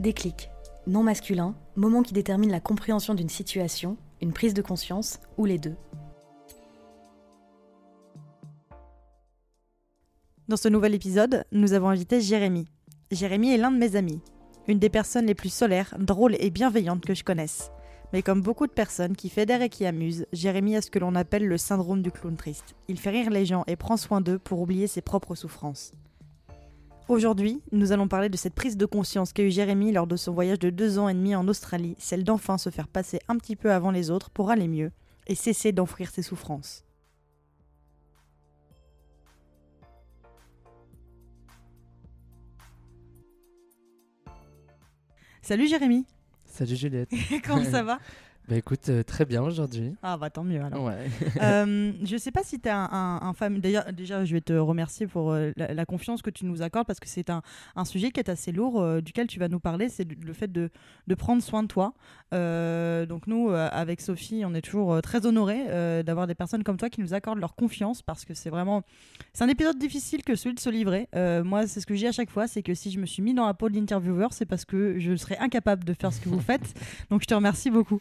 Déclic. Non masculin, moment qui détermine la compréhension d'une situation, une prise de conscience ou les deux. Dans ce nouvel épisode, nous avons invité Jérémy. Jérémy est l'un de mes amis, une des personnes les plus solaires, drôles et bienveillantes que je connaisse. Mais comme beaucoup de personnes qui fédèrent et qui amusent, Jérémy a ce que l'on appelle le syndrome du clown triste. Il fait rire les gens et prend soin d'eux pour oublier ses propres souffrances. Aujourd'hui, nous allons parler de cette prise de conscience qu'a eu Jérémy lors de son voyage de deux ans et demi en Australie, celle d'enfin se faire passer un petit peu avant les autres pour aller mieux et cesser d'enfouir ses souffrances. Salut Jérémy, Salut Juliette. comment ça va? Bah écoute, euh, très bien aujourd'hui. Ah bah tant mieux alors. Ouais. Euh, je sais pas si tu es un, un, un fam- D'ailleurs, déjà, je vais te remercier pour euh, la, la confiance que tu nous accordes parce que c'est un, un sujet qui est assez lourd, euh, duquel tu vas nous parler. C'est le fait de, de prendre soin de toi. Donc, nous, avec Sophie, on est toujours très honorés d'avoir des personnes comme toi qui nous accordent leur confiance parce que c'est vraiment. C'est un épisode difficile que celui de se livrer. Moi, c'est ce que je dis à chaque fois c'est que si je me suis mis dans la peau de l'intervieweur, c'est parce que je serais incapable de faire ce que vous faites. Donc, je te remercie beaucoup.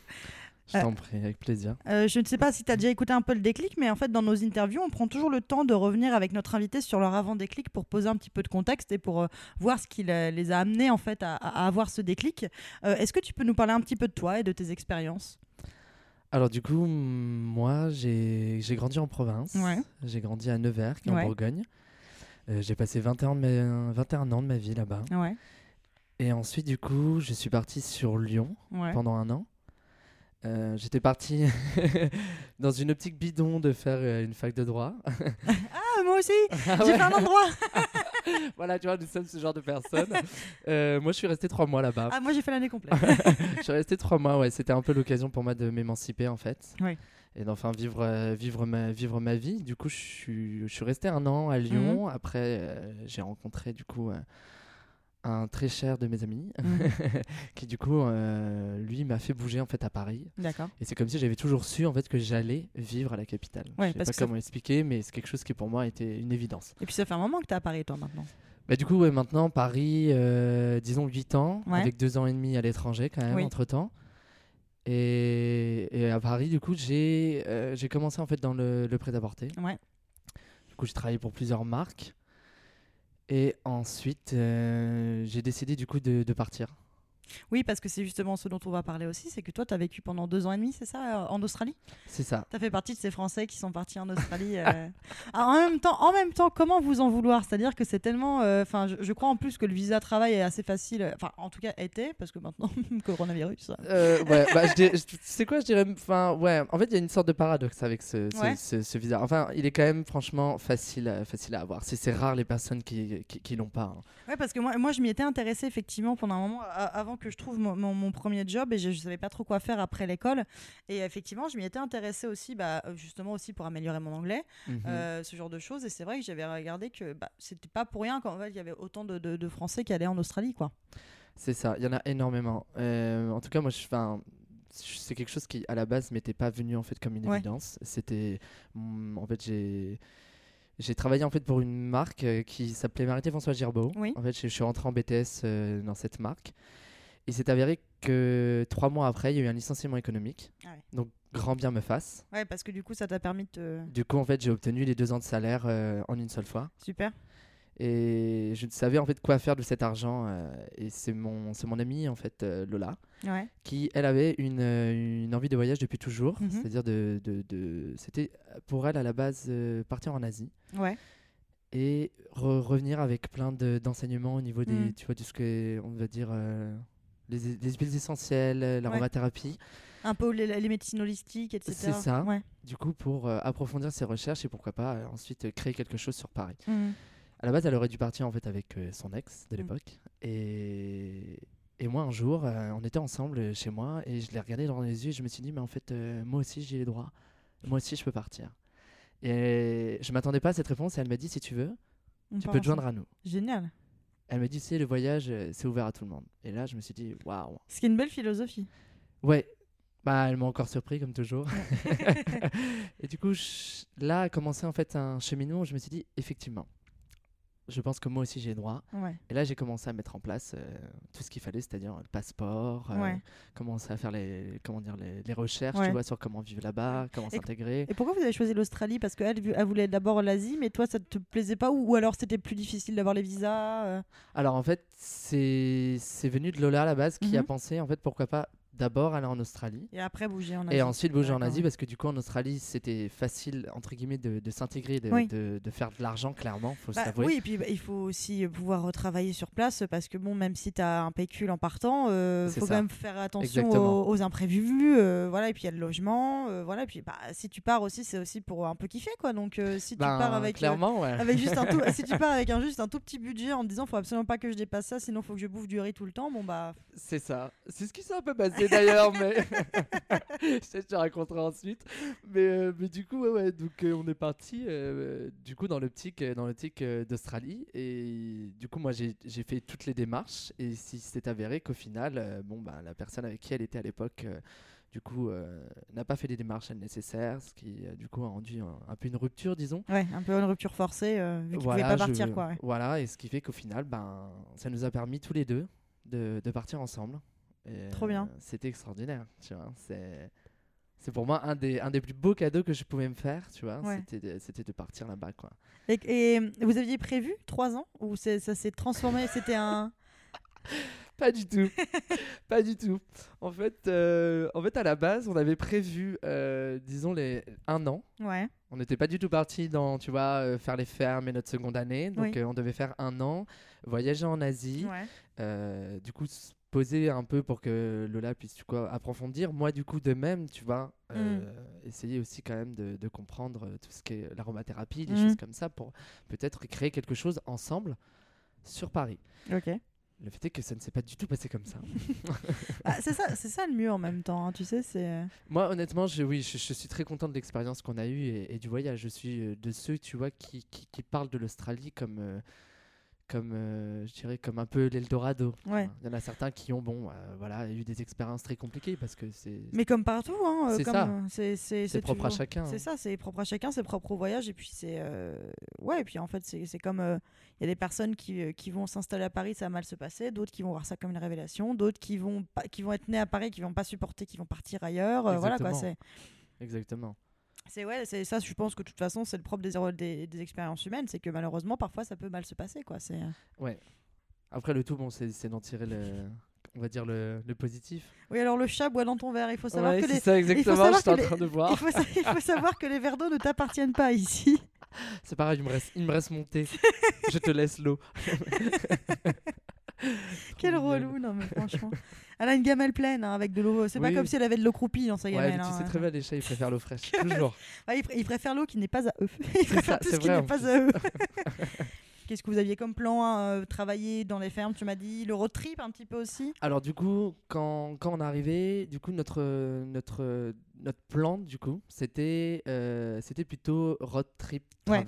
Je Euh, t'en prie, avec plaisir. Euh, je ne sais pas si tu as déjà écouté un peu le déclic, mais en fait, dans nos interviews, on prend toujours le temps de revenir avec notre invité sur leur avant-déclic pour poser un petit peu de contexte et pour euh, voir ce qui les a amenés en fait à, à avoir ce déclic. Euh, Est-ce que tu peux nous parler un petit peu de toi et de tes expériences? Alors du coup, moi, j'ai grandi en province. Ouais. J'ai grandi à Nevers, qui est Ouais. en Bourgogne. Euh, j'ai passé 21, de ma- 21 ans de ma vie là-bas. Ouais, Et ensuite, du coup, je suis parti sur Lyon pendant un an. Euh, J'étais parti dans une optique bidon de faire euh, une fac de droit. Ah, moi aussi Ah J'ai ouais. fait un endroit voilà, tu vois, nous sommes ce genre de personnes. Euh, moi, je suis resté trois mois là-bas. Ah, moi j'ai fait l'année complète. je suis resté trois mois, ouais. C'était un peu l'occasion pour moi de m'émanciper en fait. Oui. Et d'enfin vivre, vivre, ma, vivre ma vie. Du coup, je suis, je suis resté un an à Lyon. Après, j'ai rencontré du coup un très cher de mes amis Mhm. qui du coup, euh, lui, m'a fait bouger en fait à Paris. D'accord. Et c'est comme si j'avais toujours su en fait que j'allais vivre à la capitale. Ouais, je sais pas que ça- comment expliquer, mais c'est quelque chose qui pour moi était une évidence. Et puis ça fait un moment que tu es à Paris, toi, maintenant. Bah, du coup, ouais, maintenant, Paris, euh, disons 8 ans, Ouais. avec 2 ans et demi à l'étranger quand même, Oui. entre-temps. Et, et à Paris, du coup, j'ai euh, j'ai commencé en fait dans le, le prêt-à-porter. Ouais. Du coup, j'ai travaillé pour plusieurs marques. Et ensuite, euh, j'ai décidé du coup de, de partir. Oui, parce que c'est justement ce dont on va parler aussi, c'est que toi, tu as vécu pendant deux ans et demi, c'est ça, euh, en Australie? C'est ça. Tu as fait partie de ces Français qui sont partis en Australie. euh. Ah, en, même temps, en même temps, comment vous en vouloir? C'est-à-dire que c'est tellement. euh, Enfin, je, je crois en plus que le visa travail est assez facile. Enfin, en tout cas, était, parce que maintenant, coronavirus. Euh, ouais, bah, je dirais- je- tu sais quoi, je dirais. Enfin, ouais, en fait, il y a une sorte de paradoxe avec ce, ce, Ouais. ce- ce visa. Enfin, il est quand même franchement facile, à- facile à avoir. C'est c'est rare les personnes qui, qui, qui l'ont pas. hein. Ouais, parce que moi, moi je m'y étais intéressée effectivement pendant un moment a- avant que je trouve mon, mon- mon premier job et je, je savais pas trop quoi faire après l'école. Et effectivement, je m'y étais intéressée aussi, bah, justement aussi pour améliorer mon anglais, Mhm. euh, ce genre de choses. Et c'est vrai que j'avais regardé que bah, c'était pas pour rien fait il y avait autant de, de- de Français qui allaient en Australie, quoi. C'est ça, il y en a énormément. Euh, en tout cas, moi, je, c'est quelque chose qui, à la base, m'était pas venu en fait comme une Ouais. évidence. C'était, mm, en fait, j'ai j'ai travaillé en fait pour une marque euh, qui s'appelait Marité François Girbeau. Oui. En fait, je, je suis rentré en BTS euh, dans cette marque. Et c'est avéré que trois mois après, il y a eu un licenciement économique. Ah ouais. Donc, grand bien me fasse. Ouais, parce que du coup, ça t'a permis de te. Du coup, en fait, j'ai obtenu les deux ans de salaire euh, en une seule fois. Super. Et je ne savais en fait quoi faire de cet argent. euh, et c'est mon, c'est mon amie, en fait, euh, Lola, Ouais. qui, elle, avait une, euh, une envie de voyage depuis toujours. Mhm. C'est-à-dire, de, de, de- c'était pour elle, à la base, euh, partir en Asie Ouais. et re- revenir avec plein de- d'enseignements au niveau des, Mhm. tu vois, de ce que, on va dire, euh, les, les huiles essentielles, Ouais. l'aromathérapie. Un peu les, les médecines holistiques, etc. C'est ça. Ouais. Du coup, pour euh, approfondir ses recherches et pourquoi pas euh, ensuite euh, créer quelque chose sur Paris. Mhm. À la base, elle aurait dû partir en fait avec euh, son ex de Mm. l'époque. Et... et moi, un jour, euh, on était ensemble euh, chez moi et je l'ai regardé dans les yeux et je me suis dit, mais en fait, euh, moi aussi, j'ai les droits. Moi aussi, je peux partir. Et je m'attendais pas à cette réponse et elle m'a dit, si tu veux, On tu peux te joindre à nous. Génial. Elle m'a dit, c'est le voyage, euh, c'est ouvert à tout le monde. Et là, je me suis dit, waouh. Ce qui est une belle philosophie. Ouais, bah elle m'a encore surpris comme toujours. et du coup, je- là a commencé en fait un cheminement où je me suis dit, effectivement, je pense que moi aussi j'ai droit. Ouais. Et là, j'ai commencé à mettre en place euh, tout ce qu'il fallait, c'est-à-dire le passeport, euh, Ouais. commencer à faire les, comment dire, les, les recherches, Ouais. tu vois, sur comment vivre là-bas, comment s'intégrer. Et pourquoi vous avez choisi l'Australie? Parce qu'elle elle voulait d'abord l'Asie, mais toi, ça te plaisait pas Ou, ou alors c'était plus difficile d'avoir les visas euh? Alors en fait, c'est c'est venu de Lola à la base qui a Mhm. pensé, en fait, pourquoi pas d'abord aller en Australie. Et après bouger en Asie Et ensuite bouger en. Asie parce que du coup en Australie c'était facile entre guillemets de, de s'intégrer, de, Oui. de, de faire de l'argent clairement, faut Bah, oui, et puis bah, il faut aussi pouvoir travailler sur place parce que bon, même si tu as un pécule en partant, il C'est faut ça. quand même faire attention aux, aux imprévus. euh, voilà, et puis il y a le logement. euh, voilà, et puis bah, si tu pars aussi, c'est aussi pour un peu kiffer quoi. Donc euh, si tu Ben, pars avec. euh, clairement, ouais. avec juste un tout, si tu pars avec un juste un tout petit budget en te disant faut absolument pas que je dépasse ça sinon faut que je bouffe du riz tout le temps bon bah C'est ça. C'est ce qui s'est un peu d'ailleurs, mais je te raconterai ensuite. Mais, euh, mais du coup, ouais, ouais, donc euh, on est parti euh, du coup dans l'optique dans l'optique d'Australie et du coup moi j'ai fait toutes les démarches et si c'est avéré qu'au final, bon bah la personne avec qui elle était à l'époque. du coup, euh, n'a pas fait les démarches nécessaires, ce qui euh, du coup a rendu un, un peu une rupture, disons. ouais un peu une rupture forcée euh, vu qu'il Voilà, pouvait pas je- partir quoi ouais. Voilà, et ce qui fait qu'au final, ben, ça nous a permis tous les deux de, de partir ensemble. Et, Trop bien. euh, C'était extraordinaire, tu vois. C'est, c'est pour moi un des, un des plus beaux cadeaux que je pouvais me faire, tu vois. Ouais. C'était, de, c'était de partir là-bas, quoi. et, et vous aviez prévu trois ans ou c'est- ça s'est transformé c'était un Pas du tout. pas du tout. En fait, euh, en fait, à la base, on avait prévu, euh, disons, les, un an. ouais On n'était pas du tout parti dans, tu vois, euh, faire les fermes et notre seconde année. Donc, Oui. euh, on devait faire un an, voyager en Asie. ouais Euh, du coup poser un peu pour que Lola puisse tu vois, approfondir. Moi du coup de même tu vois euh, Mm. essayer aussi quand même de, de comprendre euh, tout ce qui est l'aromathérapie des Mm. choses comme ça pour peut-être créer quelque chose ensemble sur Paris. Ok. Le fait est que ça ne s'est pas du tout passé comme ça. Ah, c'est ça c'est ça le mieux en même temps hein, tu sais c'est euh, moi honnêtement je, oui je, je suis très content de l'expérience qu'on a eue et, et du voyage. Je suis euh, de ceux tu vois qui, qui, qui parlent de l'Australie comme euh, comme euh, je dirais comme un peu l'Eldorado Ouais. il y en a certains qui ont bon euh, voilà eu des expériences très compliquées parce que c'est mais comme partout hein euh, C'est ça. c'est c'est c'est propre à chacun C'est hein. ça, c'est propre à chacun, c'est propre au voyage. Et puis, c'est. Ouais, et puis en fait, c'est comme. Il y a des personnes qui, qui vont s'installer à Paris, ça va mal se passer. D'autres qui vont voir ça comme une révélation. D'autres qui vont, pas, qui vont être nés à Paris, qui vont pas supporter, qui vont partir ailleurs. voilà quoi. C'est exactement c'est- ouais, c'est ça, je pense que de toute façon, c'est le propre des, des, des expériences humaines. C'est que malheureusement, parfois, ça peut mal se passer. quoi. C'est. euh, ouais après le tout bon c'est c'est d'en tirer le on va dire le, le positif Oui, alors le chat boit dans ton verre. Il faut savoir ouais que les. ça exactement savoir j'étais en que les- train de Il faut, sa- il faut savoir que les verres d'eau ne t'appartiennent pas ici. c'est pareil il me reste il me reste mon thé je te laisse l'eau Quel relou, non mais franchement. Elle a une gamelle pleine hein, avec de l'eau. C'est pas comme si elle avait de l'eau croupie dans sa ouais gamelle. mais tu hein. sais très bien les chats ils préfèrent l'eau fraîche toujours Ouais, ils, pr- ils préfèrent l'eau qui n'est pas à eux. Ils préfèrent ça, tout c'est ce qui n'est pas à eux. Qu'est-ce que vous aviez comme plan hein, euh, Travailler dans les fermes, tu m'as dit. Le road trip un petit peu aussi? Alors du coup, quand, quand on est arrivé, du coup notre notre notre plan du coup, c'était euh, c'était plutôt road trip Ouais.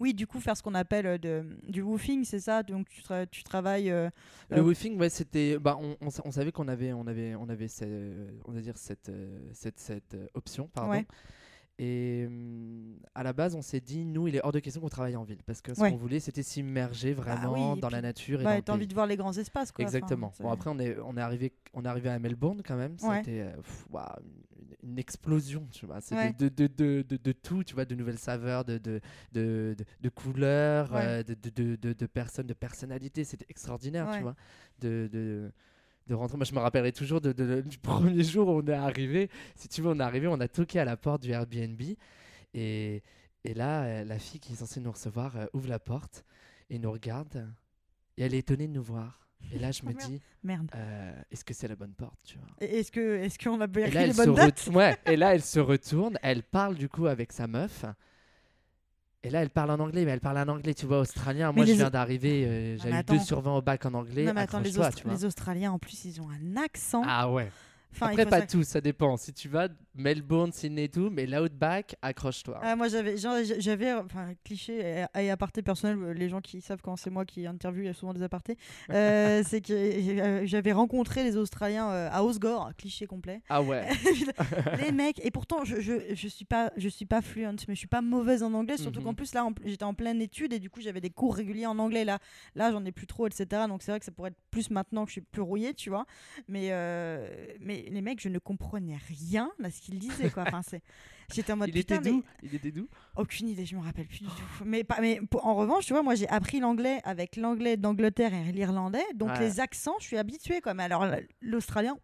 Oui, du coup, faire ce qu'on appelle euh, de, du woofing, c'est ça? Donc tu, tra- tu travailles. euh, Le Euh, woofing, ouais, c'était bah on, on, on savait qu'on avait on avait on avait ce- on va dire cette euh, cette cette euh, option pardon. Ouais. Et hum, à la base, on s'est dit, nous, il est hors de question qu'on travaille en ville. Parce que ce Ouais. qu'on voulait, c'était s'immerger Bah vraiment oui, dans la nature. Et dans t'as envie de voir les grands espaces, quoi. Exactement. bon, après, on est, on, est arrivé, on est arrivé à Melbourne quand même. Ouais. C'était waouh, une, une explosion, tu vois. C'est Ouais. de, de, de, de, tout, tu vois, de nouvelles saveurs, de, de, de, de, de couleurs, euh, de, de, de, de, de personnes, de personnalités. C'était extraordinaire, tu vois. De, de, rentrer. Moi, je me rappellerai toujours de, de- du premier jour où on est arrivé. Si tu veux, on est arrivé, on a toqué à la porte du Airbnb. Et, et là, euh, la fille qui est censée nous recevoir euh, ouvre la porte et nous regarde. Et elle est étonnée de nous voir. Et là, je Oh, me dis, Merde. euh, est-ce que c'est la bonne porte, tu vois? Et Est-ce que est-ce qu'on a bien les bonnes dates ouais, et là, elle se retourne, elle parle du coup avec sa meuf. Et là, elle parle en anglais, mais elle parle en anglais, tu vois, australien. Mais Moi, je viens d'arriver, euh, Ah, eu 2 attends. sur 20 au bac en anglais. non, mais attends, les, accroche-toi, Aust- tu vois. les Australiens, en plus, ils ont un accent. Ah ouais. Enfin, Après, pas ça- tous, ça dépend. Si tu vas Melbourne, Sydney et tout, mais l'outback, accroche-toi. Ah, moi j'avais j'avais enfin cliché et, et aparté personnel euh, les gens qui savent quand c'est moi qui interviewe il y a souvent des apartés euh, c'est que euh, j'avais rencontré les Australiens euh, à Osgore cliché complet Ah ouais. les mecs et pourtant je, je, je suis pas je suis pas fluent mais je suis pas mauvaise en anglais surtout Mhm. qu'en plus là j'étais en pleine étude et du coup j'avais des cours réguliers en anglais là là j'en ai plus trop etc donc c'est vrai que ça pourrait être plus maintenant que je suis plus rouillée tu vois mais euh, mais les mecs je ne comprenais rien à ce qu'ils disaient quoi j'étais en mode Il putain était mais doux. Il était doux. aucune idée, je me rappelle plus du tout. Mais, pas, mais en revanche, tu vois, moi j'ai appris l'anglais avec l'anglais d'Angleterre et l'irlandais, donc Ouais. les accents, je suis habituée quoi. Mais alors l'australien,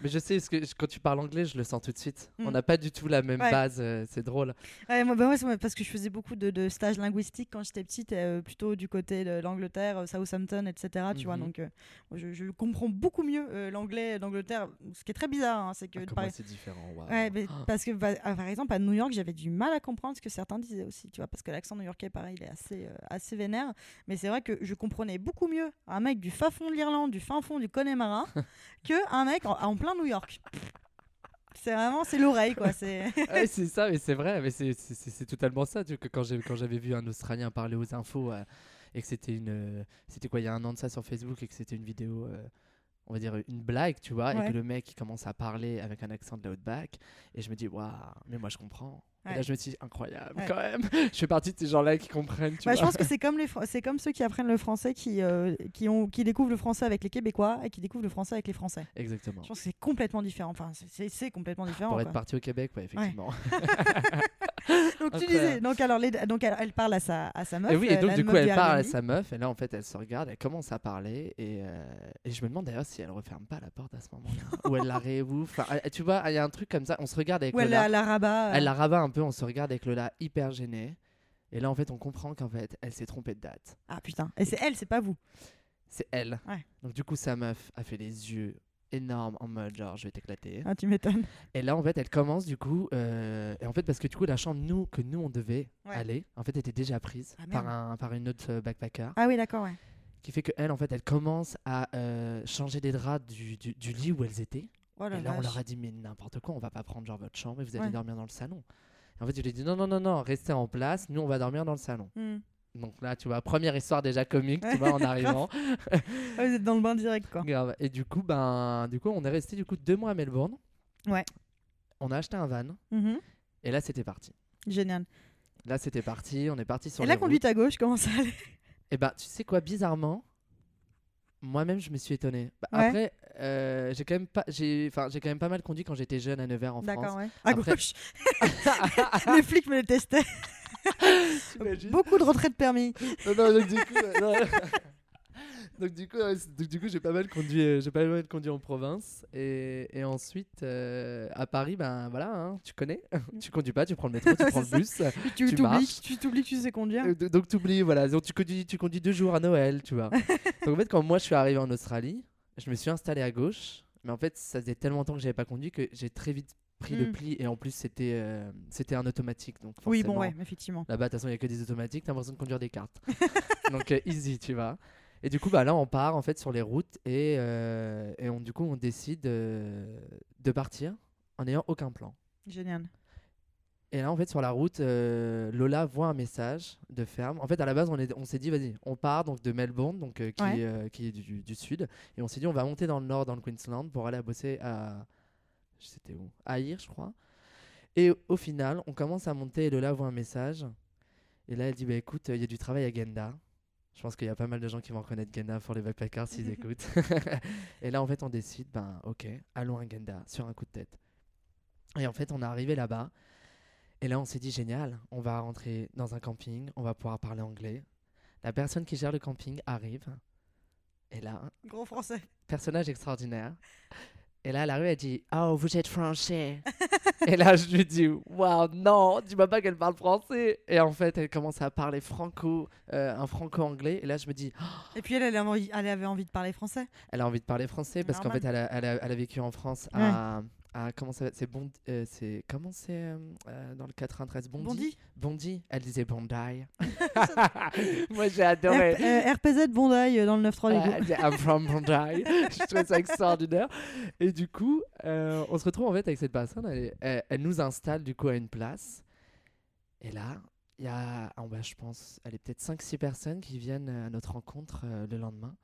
Mais je sais, parce que quand tu parles anglais, je le sens tout de suite. Mm. On n'a pas du tout la même Ouais. base, euh, c'est drôle. ouais, moi, bah ouais, parce que je faisais beaucoup de, de stages linguistiques quand j'étais petite, euh, plutôt du côté de l'Angleterre, euh, Southampton, etc. Tu vois, Mhm. donc euh, je, je comprends beaucoup mieux l'anglais d'Angleterre, ce qui est très bizarre, hein, c'est que Ah, par- c'est différent. mais Ah. parce que bah, ah, par exemple à New York, j'avais du mal à comprendre ce que certains disaient aussi, tu vois, parce que l'accent new-yorkais, pareil, il est assez, euh, assez vénère. Mais c'est vrai que je comprenais beaucoup mieux un mec du fin fond de l'Irlande, du fin fond du Connemara, que un mec en, en plein New York. C'est vraiment, c'est l'oreille, quoi. C'est Ouais, c'est ça, mais c'est vrai, mais c'est- totalement ça. Tu vois, que quand j'avais vu un Australien parler aux infos euh, et que c'était une, euh, c'était quoi, il y a un an de ça sur Facebook et que c'était une vidéo, euh, on va dire une blague, tu vois, Ouais. et que le mec il commence à parler avec un accent de l'outback, et je me dis waouh, mais moi je comprends. Et là je me dis incroyable Ouais. quand même. je fais partie de ces gens-là qui comprennent. Tu Bah, je vois. pense que c'est comme, les c'est comme ceux qui apprennent le français, qui, euh, qui, ont, qui découvrent le français avec les Québécois et qui découvrent le français avec les Français. Exactement. Je pense que c'est complètement différent. Enfin, c'est- complètement différent. Pour quoi. être parti au Québec, ouais, effectivement. Donc tu disais, donc alors les- donc elle, parle à sa à sa meuf. Et oui, et donc du coup, elle parle à sa meuf, et là, en fait, elle se regarde, elle commence à parler, et, euh, et je me demande d'ailleurs si elle referme pas la porte à ce moment-là, ou elle la réouvre. Tu vois, il y a un truc comme ça, on se regarde avec Ou elle Lola, la, la rabat. euh. elle la rabat un peu, on se regarde avec Lola hyper gênée, et là, en fait, on comprend qu'en fait, elle s'est trompée de date. Ah putain. Et c'est elle, c'est pas vous. C'est elle. Ouais. Donc du coup, sa meuf a fait les yeux énormes en mode genre je vais t'éclater. Ah, tu m'étonnes. Et là en fait elle commence du coup euh, et en fait parce que du coup la chambre nous que nous on devait Ouais. aller en fait était déjà prise Ah, par un par une autre euh, backpacker Ah oui, d'accord, ouais. qui fait que elle en fait elle commence à euh, changer des draps du, du, du lit où elles étaient Oh la et là on vache. leur a dit mais n'importe quoi on va pas prendre genre votre chambre et vous allez Ouais. dormir dans le salon et en fait je lui ai dit non non non non restez en place nous on va dormir dans le salon Hmm. Donc là tu vois première histoire déjà comique tu vois en arrivant Ah, vous êtes dans le bain direct, quoi. Grave. Et du coup, ben, du coup, on est resté du coup deux mois à Melbourne. Ouais. On a acheté un van. Mhm. Et là, c'était parti. Génial. Là, c'était parti. On est parti sur Et la conduite à gauche, comment ça allait? Et ben, tu sais quoi, bizarrement, moi-même, je me suis étonné. Bah, Ouais. Après, euh, j'ai quand même pas, j'ai, enfin, j'ai quand même pas mal conduit quand j'étais jeune à Nevers en D'accord, France. ouais. À Après- gauche. Les flics me le testaient. Beaucoup de retraits de permis. non, non, donc du coup, euh, non. donc du coup, ouais, c'est- donc, du coup, j'ai pas mal conduit, euh, j'ai pas mal conduit en province et, et ensuite euh, à Paris, ben voilà, hein, tu connais, tu conduis pas, tu prends le métro, tu prends le bus. Tu Tu t'oublies, marches. tu t'oublies tu sais conduire. Euh, Donc tu oublies, voilà. Donc tu conduis, tu conduis deux jours à Noël, tu vois. donc en fait, quand moi je suis arrivé en Australie, je me suis installé à gauche, mais en fait, ça faisait tellement longtemps que j'avais pas conduit que j'ai très vite pris le Mm. pli et en plus c'était euh, c'était un automatique, donc Oui, bon, ouais, effectivement. Là-bas, de toute façon, il n'y a que des automatiques, t'as l'impression de conduire des cartes. Donc euh, easy, tu vois. Et du coup, bah, là, on part en fait sur les routes et, euh, et on, du coup, on décide de partir en n'ayant aucun plan. Génial. Et là, en fait, sur la route, Lola voit un message de ferme. En fait, à la base, on, est- on s'est dit, vas-y, on part donc de Melbourne, donc, qui, Ouais. qui est du, du sud. Et on s'est dit, on va monter dans le nord, dans le Queensland, pour aller bosser à. C'était où À Ayr, je crois. Et au final, on commence à monter et Lola voit un message. Et là, elle dit, bah écoute, il y a du travail à Genda. Je pense qu'il y a pas mal de gens qui vont reconnaître Genda pour les backpackers s'ils écoutent. et là, en fait, on décide, ben ok, allons à Genda sur un coup de tête. Et en fait, on est arrivé là-bas. Et là, on s'est dit, génial, on va rentrer dans un camping, on va pouvoir parler anglais. La personne qui gère le camping arrive. Et là, Gros français. personnage extraordinaire. Et là, elle arrive, elle dit Oh, vous êtes français. et là, je lui dis Waouh, non, dis-moi pas qu'elle parle français. Et en fait, elle commence à parler franco, euh, un franco-anglais. Et là, je me dis Oh, Et puis elle, elle, avait envie, de parler français. Elle a envie de parler français parce qu'en fait, elle a, elle a- elle a vécu en France à, ah, comment ça C'est bon, euh, c'est comment c'est euh, euh, dans le 93 Bondy. Bondy Bondy. Elle disait Bondi. Moi j'ai adoré. R- euh, RPZ euh, dans le 9-3 Ouais, Lego. elle dit, I'm from Bondi. je trouve ça extraordinaire. Et du coup, euh, on se retrouve en fait avec cette personne. Elle, est- elle- elle nous installe du coup à une place. Et là, il y a, en bas, je pense, elle est peut-être 5-6 personnes qui viennent à notre rencontre euh, le lendemain.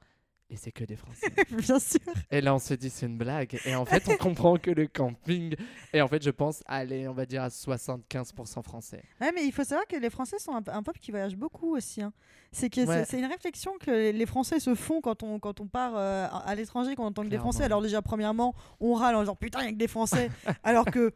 Et c'est que des Français. Bien sûr. Et là, on se dit, c'est une blague. Et en fait, on comprend que le camping est, en fait, je pense, allez, on va dire à 75% français. Ouais, mais il faut savoir que les Français sont un, un peuple qui voyage beaucoup aussi. hein. C'est que c'est- Ouais. c'est une réflexion que les Français se font quand on, quand on part euh, à l'étranger, quand on entend que des. Français. Alors déjà, premièrement, on râle en disant putain, il y a que des Français. alors que,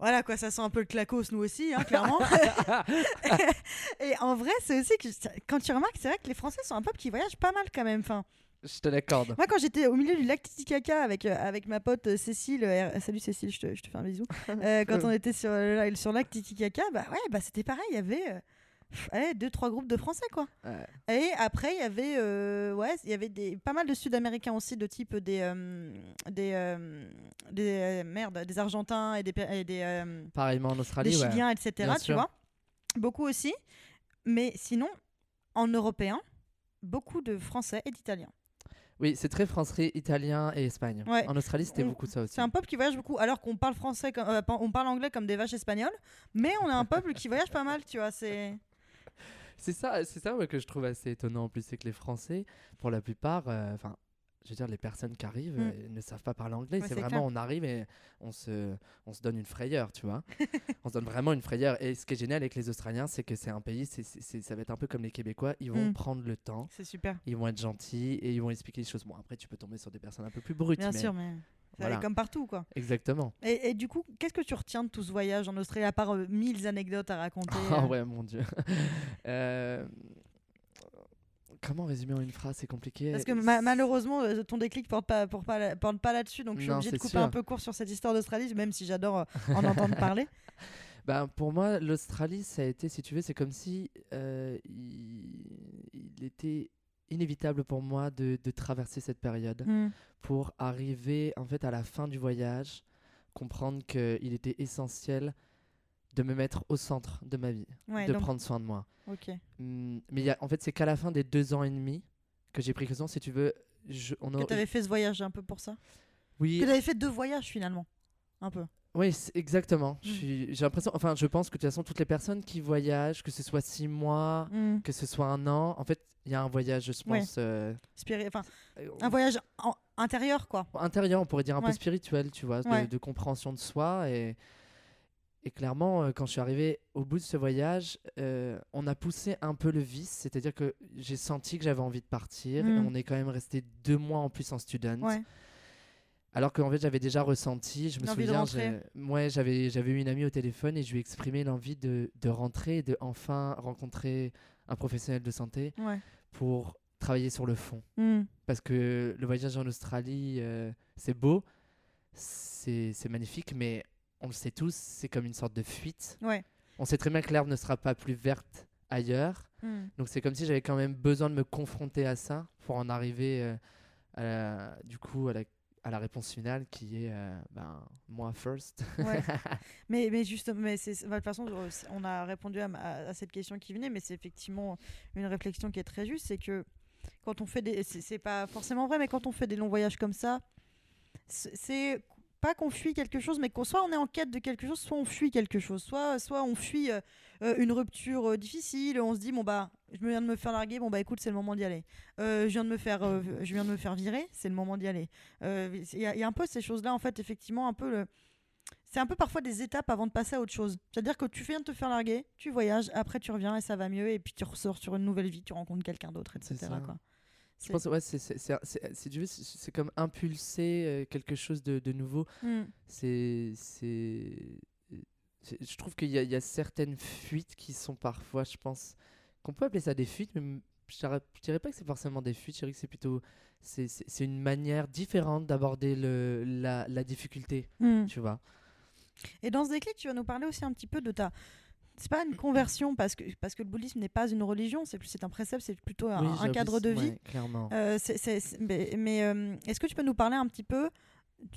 voilà quoi, ça sent un peu le clacos nous aussi, hein, clairement. Et en vrai, c'est aussi que quand tu remarques, c'est vrai que les Français sont un peuple qui voyage pas mal quand même. Enfin, Je te l'accorde. moi, quand j'étais au milieu du lac Titicaca avec, euh, avec ma pote euh, Cécile, euh, salut Cécile, je te, je te fais un bisou. Euh, quand on était sur, le- sur le lac Titicaca, bah ouais, bah c'était pareil, il y avait ouais, deux, trois groupes de Français, quoi. Ouais. Et après, il y avait, euh, ouais, il y avait des, pas mal de Sud-Américains aussi, de type des, euh, des, euh, des, euh, merde, des Argentins et des, et des, euh, Pareillement en des Australie, ouais. Chiliens, etc. Bien Tu sûr. vois, beaucoup aussi. Mais sinon, en européen, beaucoup de Français et d'Italiens. Oui, c'est très français, italien et Espagne. Ouais. En Australie, c'était beaucoup ça aussi. C'est un peuple qui voyage beaucoup, alors qu'on parle français, comme, euh, on parle anglais comme des vaches espagnoles, mais on est un peuple qui voyage pas mal, tu vois. C'est C'est ça, c'est ça que je trouve assez étonnant en plus, c'est que les Français, pour la plupart, euh, enfin, je veux dire, les personnes qui arrivent Mm. euh, ne savent pas parler anglais. Ouais, c'est vraiment, on arrive et on se, on se donne une frayeur, tu vois. on se donne vraiment une frayeur. Et ce qui est génial avec les Australiens, c'est que c'est un pays, c'est, c'est- ça va être un peu comme les Québécois, ils vont Mm. prendre le temps, c'est super. ils vont être gentils et ils vont expliquer les choses. Bon, après, tu peux tomber sur des personnes un peu plus brutes. Bien mais- sûr, mais voilà. comme partout, quoi. Exactement. Et, et du coup, qu'est-ce que tu retiens de tout ce voyage en Australie, à part euh, mille anecdotes à raconter Ah euh, ouais, mon dieu. Euh, Comment résumer en une phrase C'est compliqué. Parce que ma- malheureusement, ton déclic porte pas, porte pas, la- porte pas là-dessus, donc je suis obligée de couper sûr. un peu court sur cette histoire d'Australie, même si j'adore en entendre parler. Ben, pour moi, l'Australie, ça a été, si tu veux, c'est comme si il, il était inévitable pour moi de, de traverser cette période Hmm. pour arriver en fait à la fin du voyage, comprendre qu'il était essentiel de me mettre au centre de ma vie, Ouais, de donc- prendre soin de moi. Hum, mais y a- en fait, c'est qu'à la fin des deux ans et demi que j'ai pris conscience, si tu veux, je, on Que a- tu avais fait ce voyage un peu pour ça? oui, Que tu avais fait deux voyages finalement. Un peu. Oui, exactement. Je Mm. suis- J'ai l'impression, enfin, je pense que de toute façon, toutes les personnes qui voyagent, que ce soit six mois, Hmm. que ce soit un an, en fait, il y a un voyage, je Ouais. pense, euh, Spiri- Enfin, euh, un voyage en- intérieur, quoi. intérieur, on pourrait dire un Ouais. peu spirituel, tu vois, de, Ouais. de compréhension de soi. Et, et clairement, euh, quand je suis arrivé au bout de ce voyage, euh, on a poussé un peu le vice, c'est-à-dire que j'ai senti que j'avais envie de partir. Mm. Et on est quand même resté deux mois en plus en student. Alors qu'en fait, j'avais déjà ressenti, je me souviens, ouais, j'avais, j'avais eu une amie au téléphone et je lui ai exprimé l'envie de, de rentrer et de enfin rencontrer un professionnel de santé Ouais. pour travailler sur le fond. Hmm. Parce que le voyage en Australie, euh, c'est beau, c'est, c'est magnifique, mais on le sait tous, c'est comme une sorte de fuite. Ouais. On sait très bien que l'herbe ne sera pas plus verte ailleurs. Hmm. Donc c'est comme si j'avais quand même besoin de me confronter à ça pour en arriver euh, à la- du coup à la, à la réponse finale qui est euh, ben, moi first. Ouais. mais, mais justement, mais bah, de toute façon, euh, on a répondu à, ma- à- à cette question qui venait, mais c'est effectivement une réflexion qui est très juste, c'est que quand on fait des, c'est, pas forcément vrai, mais quand on fait des longs voyages comme ça, c'est, pas qu'on fuit quelque chose, mais qu'on soit on est en quête de quelque chose, soit on fuit quelque chose, soit, soit on fuit euh, euh, une rupture euh, difficile, on se dit bon bah je viens de me faire larguer, bon bah écoute c'est le moment d'y aller. Euh, je viens de me faire, euh, je viens de me faire virer, c'est le moment d'y aller. Euh, Il y, a- il y a un peu ces choses-là en fait, effectivement un peu le c'est un peu parfois des étapes avant de passer à autre chose. C'est-à-dire que tu viens de te faire larguer, tu voyages, après tu reviens et ça va mieux, et puis tu ressors sur une nouvelle vie, tu rencontres quelqu'un d'autre, etc. Quoi. Je pense ouais, c'est, comme impulser quelque chose de, de nouveau. Mm. C'est, je trouve qu'il y y a certaines fuites qui sont parfois, je pense, qu'on peut appeler ça des fuites, mais je dirais, pas que c'est forcément des fuites, je dirais que c'est plutôt c'est, une manière différente d'aborder la, la difficulté, Mm. tu vois. Et dans ce déclic, tu vas nous parler aussi un petit peu de ta. C'est pas une conversion parce que, parce que le bouddhisme n'est pas une religion, c'est plus c'est un précepte, c'est plutôt un, Oui, un j'avoue, cadre de vie. ouais, clairement. Euh, mais, euh, est-ce que tu peux nous parler un petit peu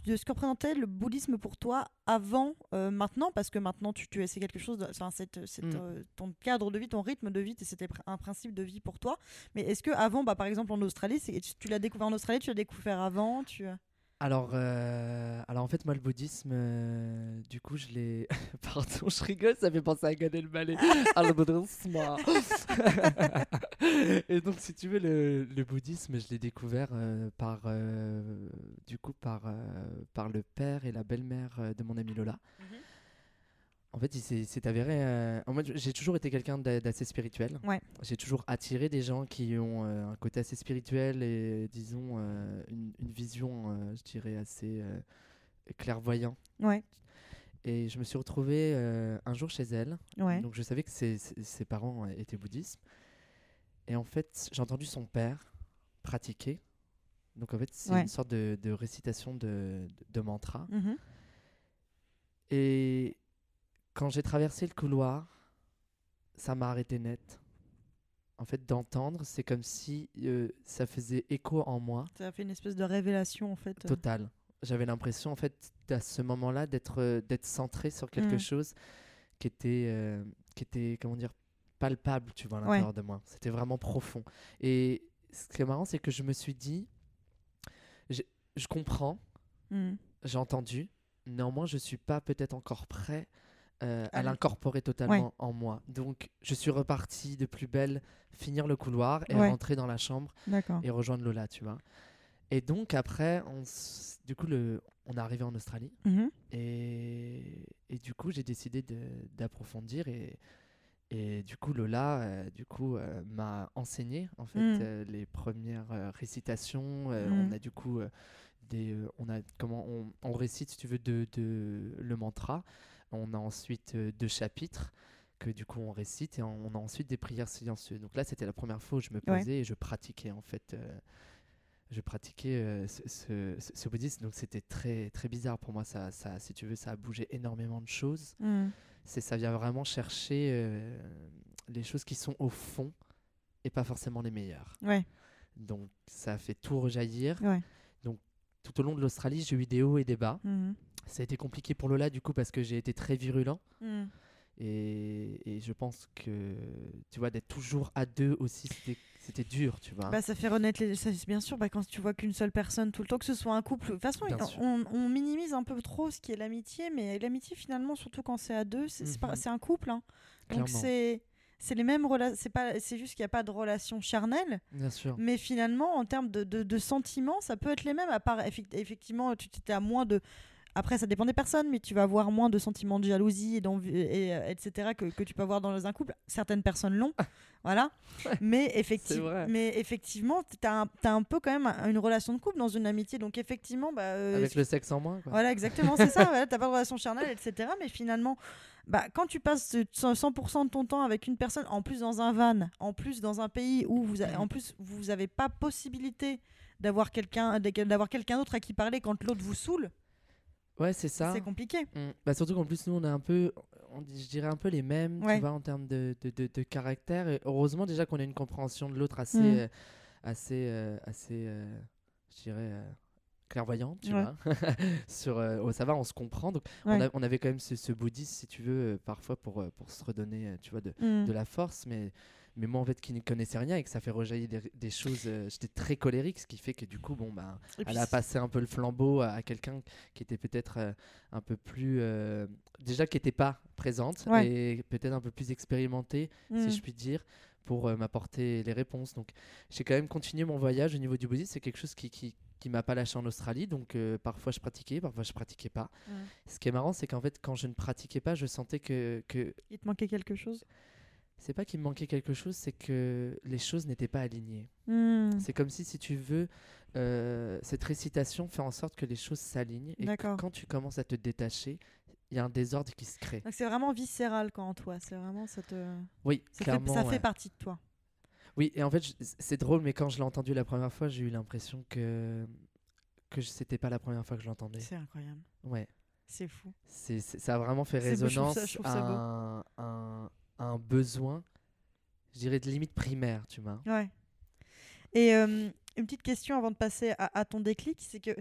de ce que représentait le bouddhisme pour toi avant, euh, maintenant, parce que maintenant tu, tu c'est quelque chose, de, enfin, cette, cette, Mm. euh, ton cadre de vie, ton rythme de vie, c'était un principe de vie pour toi. Mais est-ce que avant, bah, par exemple en Australie, tu l'as découvert en Australie, tu l'as découvert avant, tu Alors, euh, alors en fait, moi, le bouddhisme, euh, du coup, je l'ai. Pardon, je rigole, ça fait penser à Gad Elmaleh. Ah, le bouddhisme. Et donc, si tu veux, le, le bouddhisme, je l'ai découvert euh, par, du coup, par, par le père et la belle-mère de mon ami Lola. En fait, il s'est avéré. euh, en mode, j'ai toujours été quelqu'un d'a- d'assez spirituel. Ouais. J'ai toujours attiré des gens qui ont euh, un côté assez spirituel et, disons, euh, une, une vision, je dirais, assez clairvoyant. Ouais, Et je me suis retrouvé un jour chez elle. ouais. Donc, je savais que ses, parents étaient bouddhistes. Et en fait, j'ai entendu son père pratiquer. Donc, en fait, c'est une sorte de, de récitation de, de mantra. Mhm. Et quand j'ai traversé le couloir, ça m'a arrêté net. En fait, d'entendre, c'est comme si euh, ça faisait écho en moi, Ça a fait une espèce de révélation en fait. total. J'avais l'impression, en fait, à ce moment-là, d'être euh, d'être centré sur quelque Mm. chose qui était, euh, qui était, comment dire, palpable, tu vois, à Ouais. l'intérieur de moi. C'était vraiment profond. Et ce qui est marrant, c'est que je me suis dit, je, comprends, Mhm. j'ai entendu. Néanmoins, je suis pas peut-être encore prêt euh, À à l- l'incorporer totalement en moi. Donc, je suis reparti de plus belle, finir le couloir et Ouais. rentrer dans la chambre et rejoindre Lola, tu vois. Et donc, après, on s- du coup, le... on est arrivé en Australie Mhm. et, et du coup, j'ai décidé de- d'approfondir et... Et du coup, Lola, euh, du coup, euh, m'a enseigné en fait Mm. euh, les premières récitations. Mm. On a du coup des, on a comment on, on récite, si tu veux, de, de le mantra. On a ensuite euh, deux chapitres que du coup on récite et on, a ensuite des prières silencieuses. Donc là, c'était la première fois où je me Ouais. posais et je pratiquais en fait. euh, je pratiquais euh, ce, ce, bouddhisme, donc c'était très très bizarre pour moi. Ça, ça, si tu veux, ça a bougé énormément de choses c'est ça vient vraiment chercher euh, les choses qui sont au fond et pas forcément les meilleures. Ouais, Donc ça a fait tout rejaillir. ouais. Tout au long de l'Australie, j'ai eu des hauts et des bas. Mhm. Ça a été compliqué pour Lola du coup parce que j'ai été très virulent Mhm. et, et je pense que tu vois d'être toujours à deux aussi c'était dur, tu vois. Bah, ça fait renaître les. ça, bien sûr, bah, quand tu vois qu'une seule personne tout le temps, que ce soit un couple. De toute façon, on, minimise un peu trop ce qui est l'amitié, mais l'amitié, finalement, surtout quand c'est à deux, c'est c'est un couple. hein. Donc c'est. C'est les mêmes relations, c'est pas, c'est juste qu'il n'y a pas de relation charnelle, Bien sûr. mais finalement en termes de, de, de sentiments, ça peut être les mêmes. À part effect- effectivement, tu t'es à moins de, après ça dépend des personnes, mais tu vas avoir moins de sentiments de jalousie et, d'envie- et, euh, etc que, que tu peux avoir dans un couple. Certaines personnes l'ont, voilà. Mais, effecti- mais effectivement, tu as, un peu quand même un- une relation de couple dans une amitié, donc effectivement, bah, euh, Avec le sexe en moins quoi. voilà, exactement, c'est ça. Ouais, t'as pas de relation charnelle, etc. Mais finalement, bah, quand tu passes 100% de ton temps avec une personne, en plus dans un van, en plus dans un pays où vous, en plus vous avez pas possibilité d'avoir quelqu'un, d'avoir quelqu'un d'autre à qui parler quand l'autre vous saoule, Ouais, c'est ça. c'est compliqué. Mm. Bah surtout qu'en plus nous on est un peu, on je dirais un peu les mêmes, Ouais. tu vois, en termes de, de, de, de caractère. Et heureusement déjà qu'on a une compréhension de l'autre assez, Mm. euh, assez, euh, assez, euh, je dirais clairvoyante, tu Ouais. vois. Sur, oh, ça va, on se comprend. Donc Ouais. on, a- on avait quand même ce, ce bouddhisme, si tu veux, parfois pour, pour se redonner, tu vois, de, Mm. de la force, mais mais moi en fait qui ne connaissais rien et que ça fait rejaillir des, des choses euh, j'étais très colérique ce qui fait que du coup bon bah Et elle a passé un peu le flambeau à, à quelqu'un qui était peut-être euh, un peu plus euh, déjà qui n'était pas présente Ouais. et peut-être un peu plus expérimentée si je puis dire pour m'apporter les réponses. Donc j'ai quand même continué mon voyage au niveau du bouddhisme. C'est quelque chose qui, qui qui m'a pas lâché en Australie. Donc euh, parfois je pratiquais parfois je pratiquais pas. Mm. ce qui est marrant c'est qu'en fait quand je ne pratiquais pas je sentais que, que Il te manquait quelque chose? C'est pas qu'il me manquait quelque chose, c'est que les choses n'étaient pas alignées. Mm. C'est comme si, si tu veux, euh, cette récitation fait en sorte que les choses s'alignent et que quand tu commences à te détacher, il y a un désordre qui se crée. Donc c'est vraiment viscéral quand en toi, c'est vraiment ça te... Oui, Ça, fait, clairement. ça ouais. fait partie de toi. Oui, et en fait, c'est drôle, mais quand je l'ai entendu la première fois, j'ai eu l'impression que que c'était pas la première fois que je l'entendais. C'est incroyable. Ouais, C'est fou. c'est ça a vraiment fait C'est beau, je trouve résonance ça- je trouve ça beau. un, un- un besoin, je dirais de limite primaire, tu vois. Ouais. Et euh, une petite question avant de passer à, à ton déclic, c'est que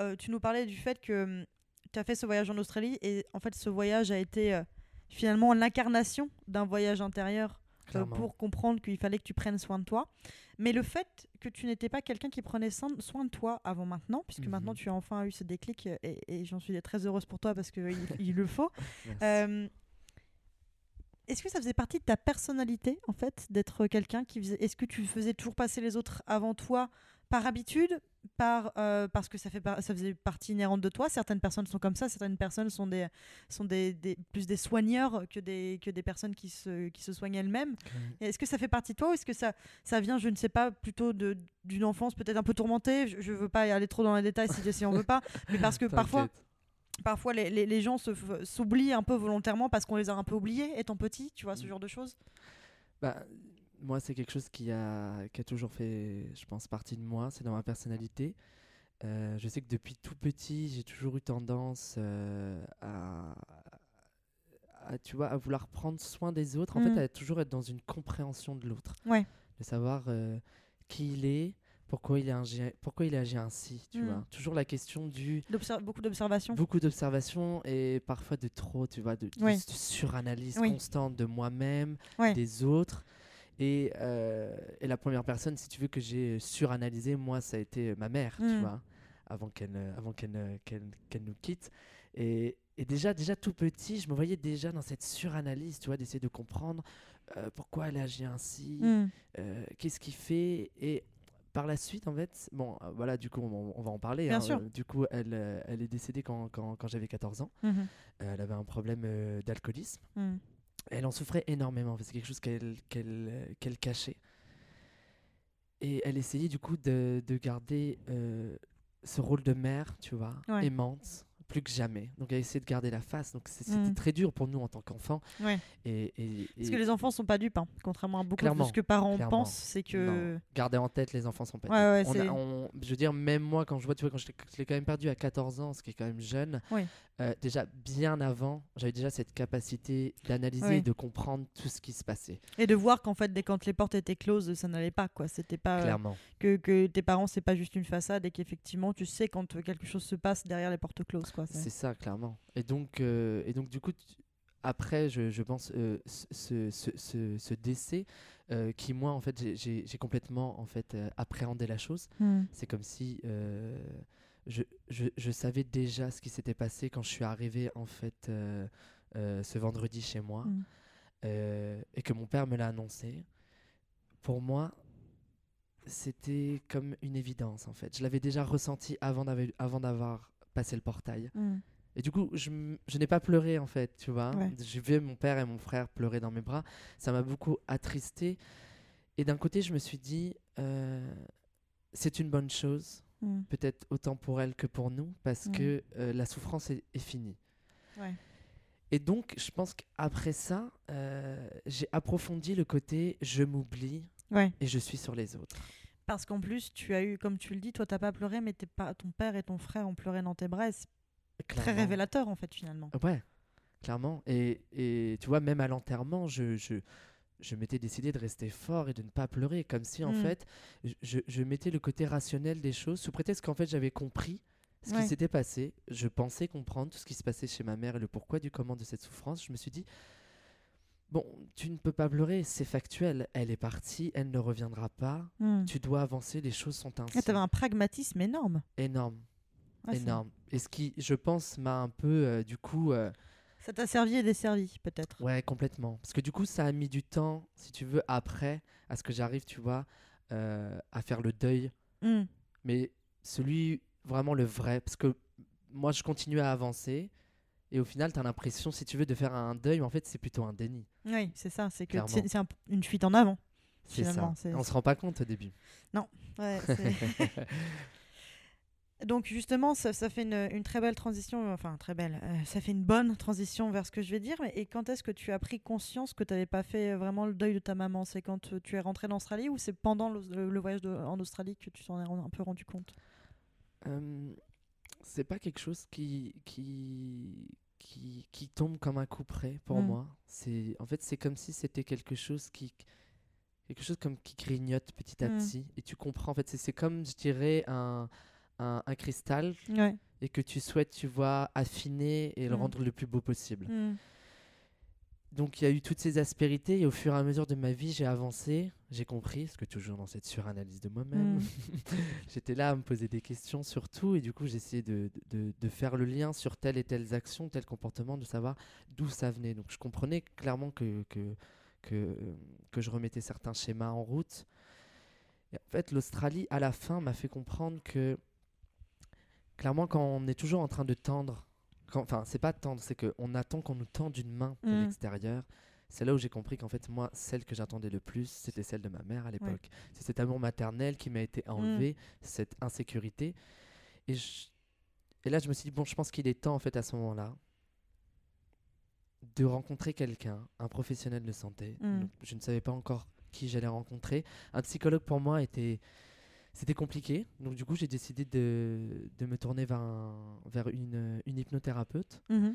euh, tu nous parlais du fait que tu as fait ce voyage en Australie et en fait ce voyage a été euh, finalement l'incarnation d'un voyage intérieur euh, pour comprendre qu'il fallait que tu prennes soin de toi. Mais le fait que tu n'étais pas quelqu'un qui prenait soin de toi avant maintenant, puisque Mhm. maintenant tu as enfin eu ce déclic et, et j'en suis très heureuse pour toi parce qu'il il le faut. Est-ce que ça faisait partie de ta personnalité, en fait, d'être quelqu'un qui faisait. Est-ce que tu faisais toujours passer les autres avant toi par habitude par, euh, Parce que ça, fait par- ça faisait partie inhérente de toi? Certaines personnes sont comme ça, certaines personnes sont, des, sont des, des- plus des soigneurs que des, que des personnes qui se, qui se soignent elles-mêmes. Est-ce que ça fait partie de toi ou est-ce que ça, ça vient, je ne sais pas, plutôt de- d'une enfance peut-être un peu tourmentée? Je ne veux pas y aller trop dans les détails si, si on veut pas, mais parce que parfois. Parfois les, les- les gens s'oublient un peu volontairement parce qu'on les a un peu oubliés étant petits, tu vois, ce Mm. genre de choses. Bah, moi, c'est quelque chose qui a, qui a toujours fait, je pense, partie de moi. C'est dans ma personnalité. Euh, je sais que depuis tout petit, j'ai toujours eu tendance euh, à, à, tu vois, à vouloir prendre soin des autres. En Mm. fait, à toujours être dans une compréhension de l'autre. Ouais. De savoir euh, qui il est, pourquoi il, est agi, pourquoi il agit ainsi. Tu Mm. vois. Toujours la question du beaucoup d'observations. beaucoup d'observations et parfois de trop, tu vois, de, suranalyse Oui. constante de moi-même, des autres. Et, euh, et la première personne, si tu veux, que j'ai suranalysé, moi, ça a été ma mère, tu Mm. vois, avant qu'elle avant qu'elle qu'elle- qu'elle nous quitte. Et, et déjà, déjà tout petit, je me voyais déjà dans cette suranalyse, tu vois, d'essayer de comprendre euh, pourquoi elle agit ainsi, Mm. euh, qu'est-ce qu'il fait. Et par la suite, en fait, bon, euh, voilà, du coup, on, on va en parler. Bien hein, sûr. euh, du coup, elle, euh, elle est décédée quand, quand, quand j'avais 14 ans. Euh, elle avait un problème d'alcoolisme. Mm. Elle en souffrait énormément. C'est quelque chose qu'elle cachait. Et elle essayait du coup de, de garder ce rôle de mère, tu vois, Ouais. aimante, plus que jamais. Donc elle essayait de garder la face. Donc c'était Mm. très dur pour nous en tant qu'enfants. Ouais. Et, et- Parce que les enfants sont pas dupes, hein. contrairement à beaucoup Clairement, de ce que parents clairement. pensent, c'est que. Non. garder en tête les enfants sont pas Ouais, dupes. ouais, On a- c'est- on- je veux dire, même moi, quand je vois, tu vois, quand je l'ai- je l'ai quand même perdu à 14 ans, ce qui est quand même jeune, Oui. euh, déjà bien avant, j'avais déjà cette capacité d'analyser Oui. et de comprendre tout ce qui se passait. Et de voir qu'en fait, dès quand les portes étaient closes, ça n'allait pas, quoi. C'était pas. euh, Clairement. que, que tes parents, c'est pas juste une façade et qu'effectivement, tu sais quand euh, quelque chose se passe derrière les portes closes, quoi. c'est- ça, clairement. Et donc, euh, et donc du coup, tu- après, je, je pense, euh, ce, ce, ce- décès, euh, qui moi, en fait, j'ai- complètement en fait, appréhendé la chose. Mm. C'est comme si je, je, je savais déjà ce qui s'était passé quand je suis arrivé, en fait, ce vendredi chez moi, Mm. euh, et que mon père me l'a annoncé. Pour moi, c'était comme une évidence, en fait. Je l'avais déjà ressenti avant d'avoir passé le portail. Mm. Et du coup, je, je n'ai pas pleuré en fait, tu vois. Ouais. J'ai vu mon père et mon frère pleurer dans mes bras. Ça m'a beaucoup attristé. Et d'un côté, je me suis dit, euh, c'est une bonne chose, Mm. peut-être autant pour elle que pour nous, parce Mm. que euh, la souffrance est, est finie. Ouais. Et donc, je pense qu'après ça, euh, j'ai approfondi le côté je m'oublie Ouais. et je suis sur les autres. Parce qu'en plus, tu as eu, comme tu le dis, toi, t'as pas pleuré, mais t'es pas, ton père et ton frère ont pleuré dans tes bras. C'est très révélateur, en fait, finalement. Ouais, clairement. Et, et tu vois, même à l'enterrement, je, je, je m'étais décidé de rester fort et de ne pas pleurer, comme si en Mm. fait, je, je, je mettais le côté rationnel des choses, sous prétexte qu'en fait j'avais compris ce Ouais. qui s'était passé. Je pensais comprendre tout ce qui se passait chez ma mère et le pourquoi du comment de cette souffrance. Je me suis dit, bon, tu ne peux pas pleurer, c'est factuel. Elle est partie, elle ne reviendra pas. Mm. Tu dois avancer, les choses sont ainsi. Ah, T'avais un pragmatisme énorme. Énorme, Ah, énorme. Et ce qui, je pense, m'a un peu, euh, du coup... euh, Ça t'a servi et desservi, peut-être. Ouais, complètement. Parce que du coup, ça a mis du temps, si tu veux, après, à ce que j'arrive, tu vois, euh, à faire le deuil. Mm. Mais celui, vraiment le vrai. Parce que moi, je continue à avancer. Et au final, tu as l'impression, si tu veux, de faire un deuil, mais en fait, c'est plutôt un déni. Oui, c'est ça. C'est que Clairement. c'est c'est un- une fuite en avant. C'est ça. On se rend pas compte au début. Ouais, c'est- Donc justement, ça, ça fait une, une très belle transition, enfin très belle, euh, ça fait une bonne transition vers ce que je vais dire. Et quand est-ce que tu as pris conscience que tu n'avais pas fait vraiment le deuil de ta maman? C'est quand euh, tu es rentré en Australie ou c'est pendant le, le- le voyage de- en Australie que tu t'en es un peu rendu compte? Euh, c'est pas quelque chose qui, qui, qui, qui tombe comme un coup près pour Mm. moi. C'est, en fait, c'est comme si c'était quelque chose qui, quelque chose comme qui grignote petit à Mm. petit. Et tu comprends, en fait, c'est, comme, je dirais, un, un, un, un cristal Ouais. et que tu souhaites, tu vois, affiner et le Mm. rendre le plus beau possible. Donc il y a eu toutes ces aspérités et au fur et à mesure de ma vie, j'ai avancé, j'ai compris, parce que toujours dans cette suranalyse de moi-même, Mm. j'étais là à me poser des questions sur tout et du coup j'essayais de, de, de faire le lien sur telle et telle action, tel comportement, de savoir d'où ça venait. Donc je comprenais clairement que, que, que, que je remettais certains schémas en route. Et en fait, l'Australie, à la fin, m'a fait comprendre que clairement, quand on est toujours en train de tendre, enfin, c'est pas tendre, c'est qu'on attend qu'on nous tende une main de Mm. l'extérieur. C'est là où j'ai compris qu'en fait, moi, celle que j'attendais le plus, c'était celle de ma mère à l'époque. C'est cet amour maternel qui m'a été enlevé, cette insécurité. Et, je- et là, je me suis dit, bon, je pense qu'il est temps, en fait, à ce moment-là, de rencontrer quelqu'un, un professionnel de santé. Mm. Donc, je ne savais pas encore qui j'allais rencontrer. Un psychologue, pour moi, était... C'était compliqué, donc du coup j'ai décidé de, de me tourner vers, un- vers une, une hypnothérapeute. Mhm.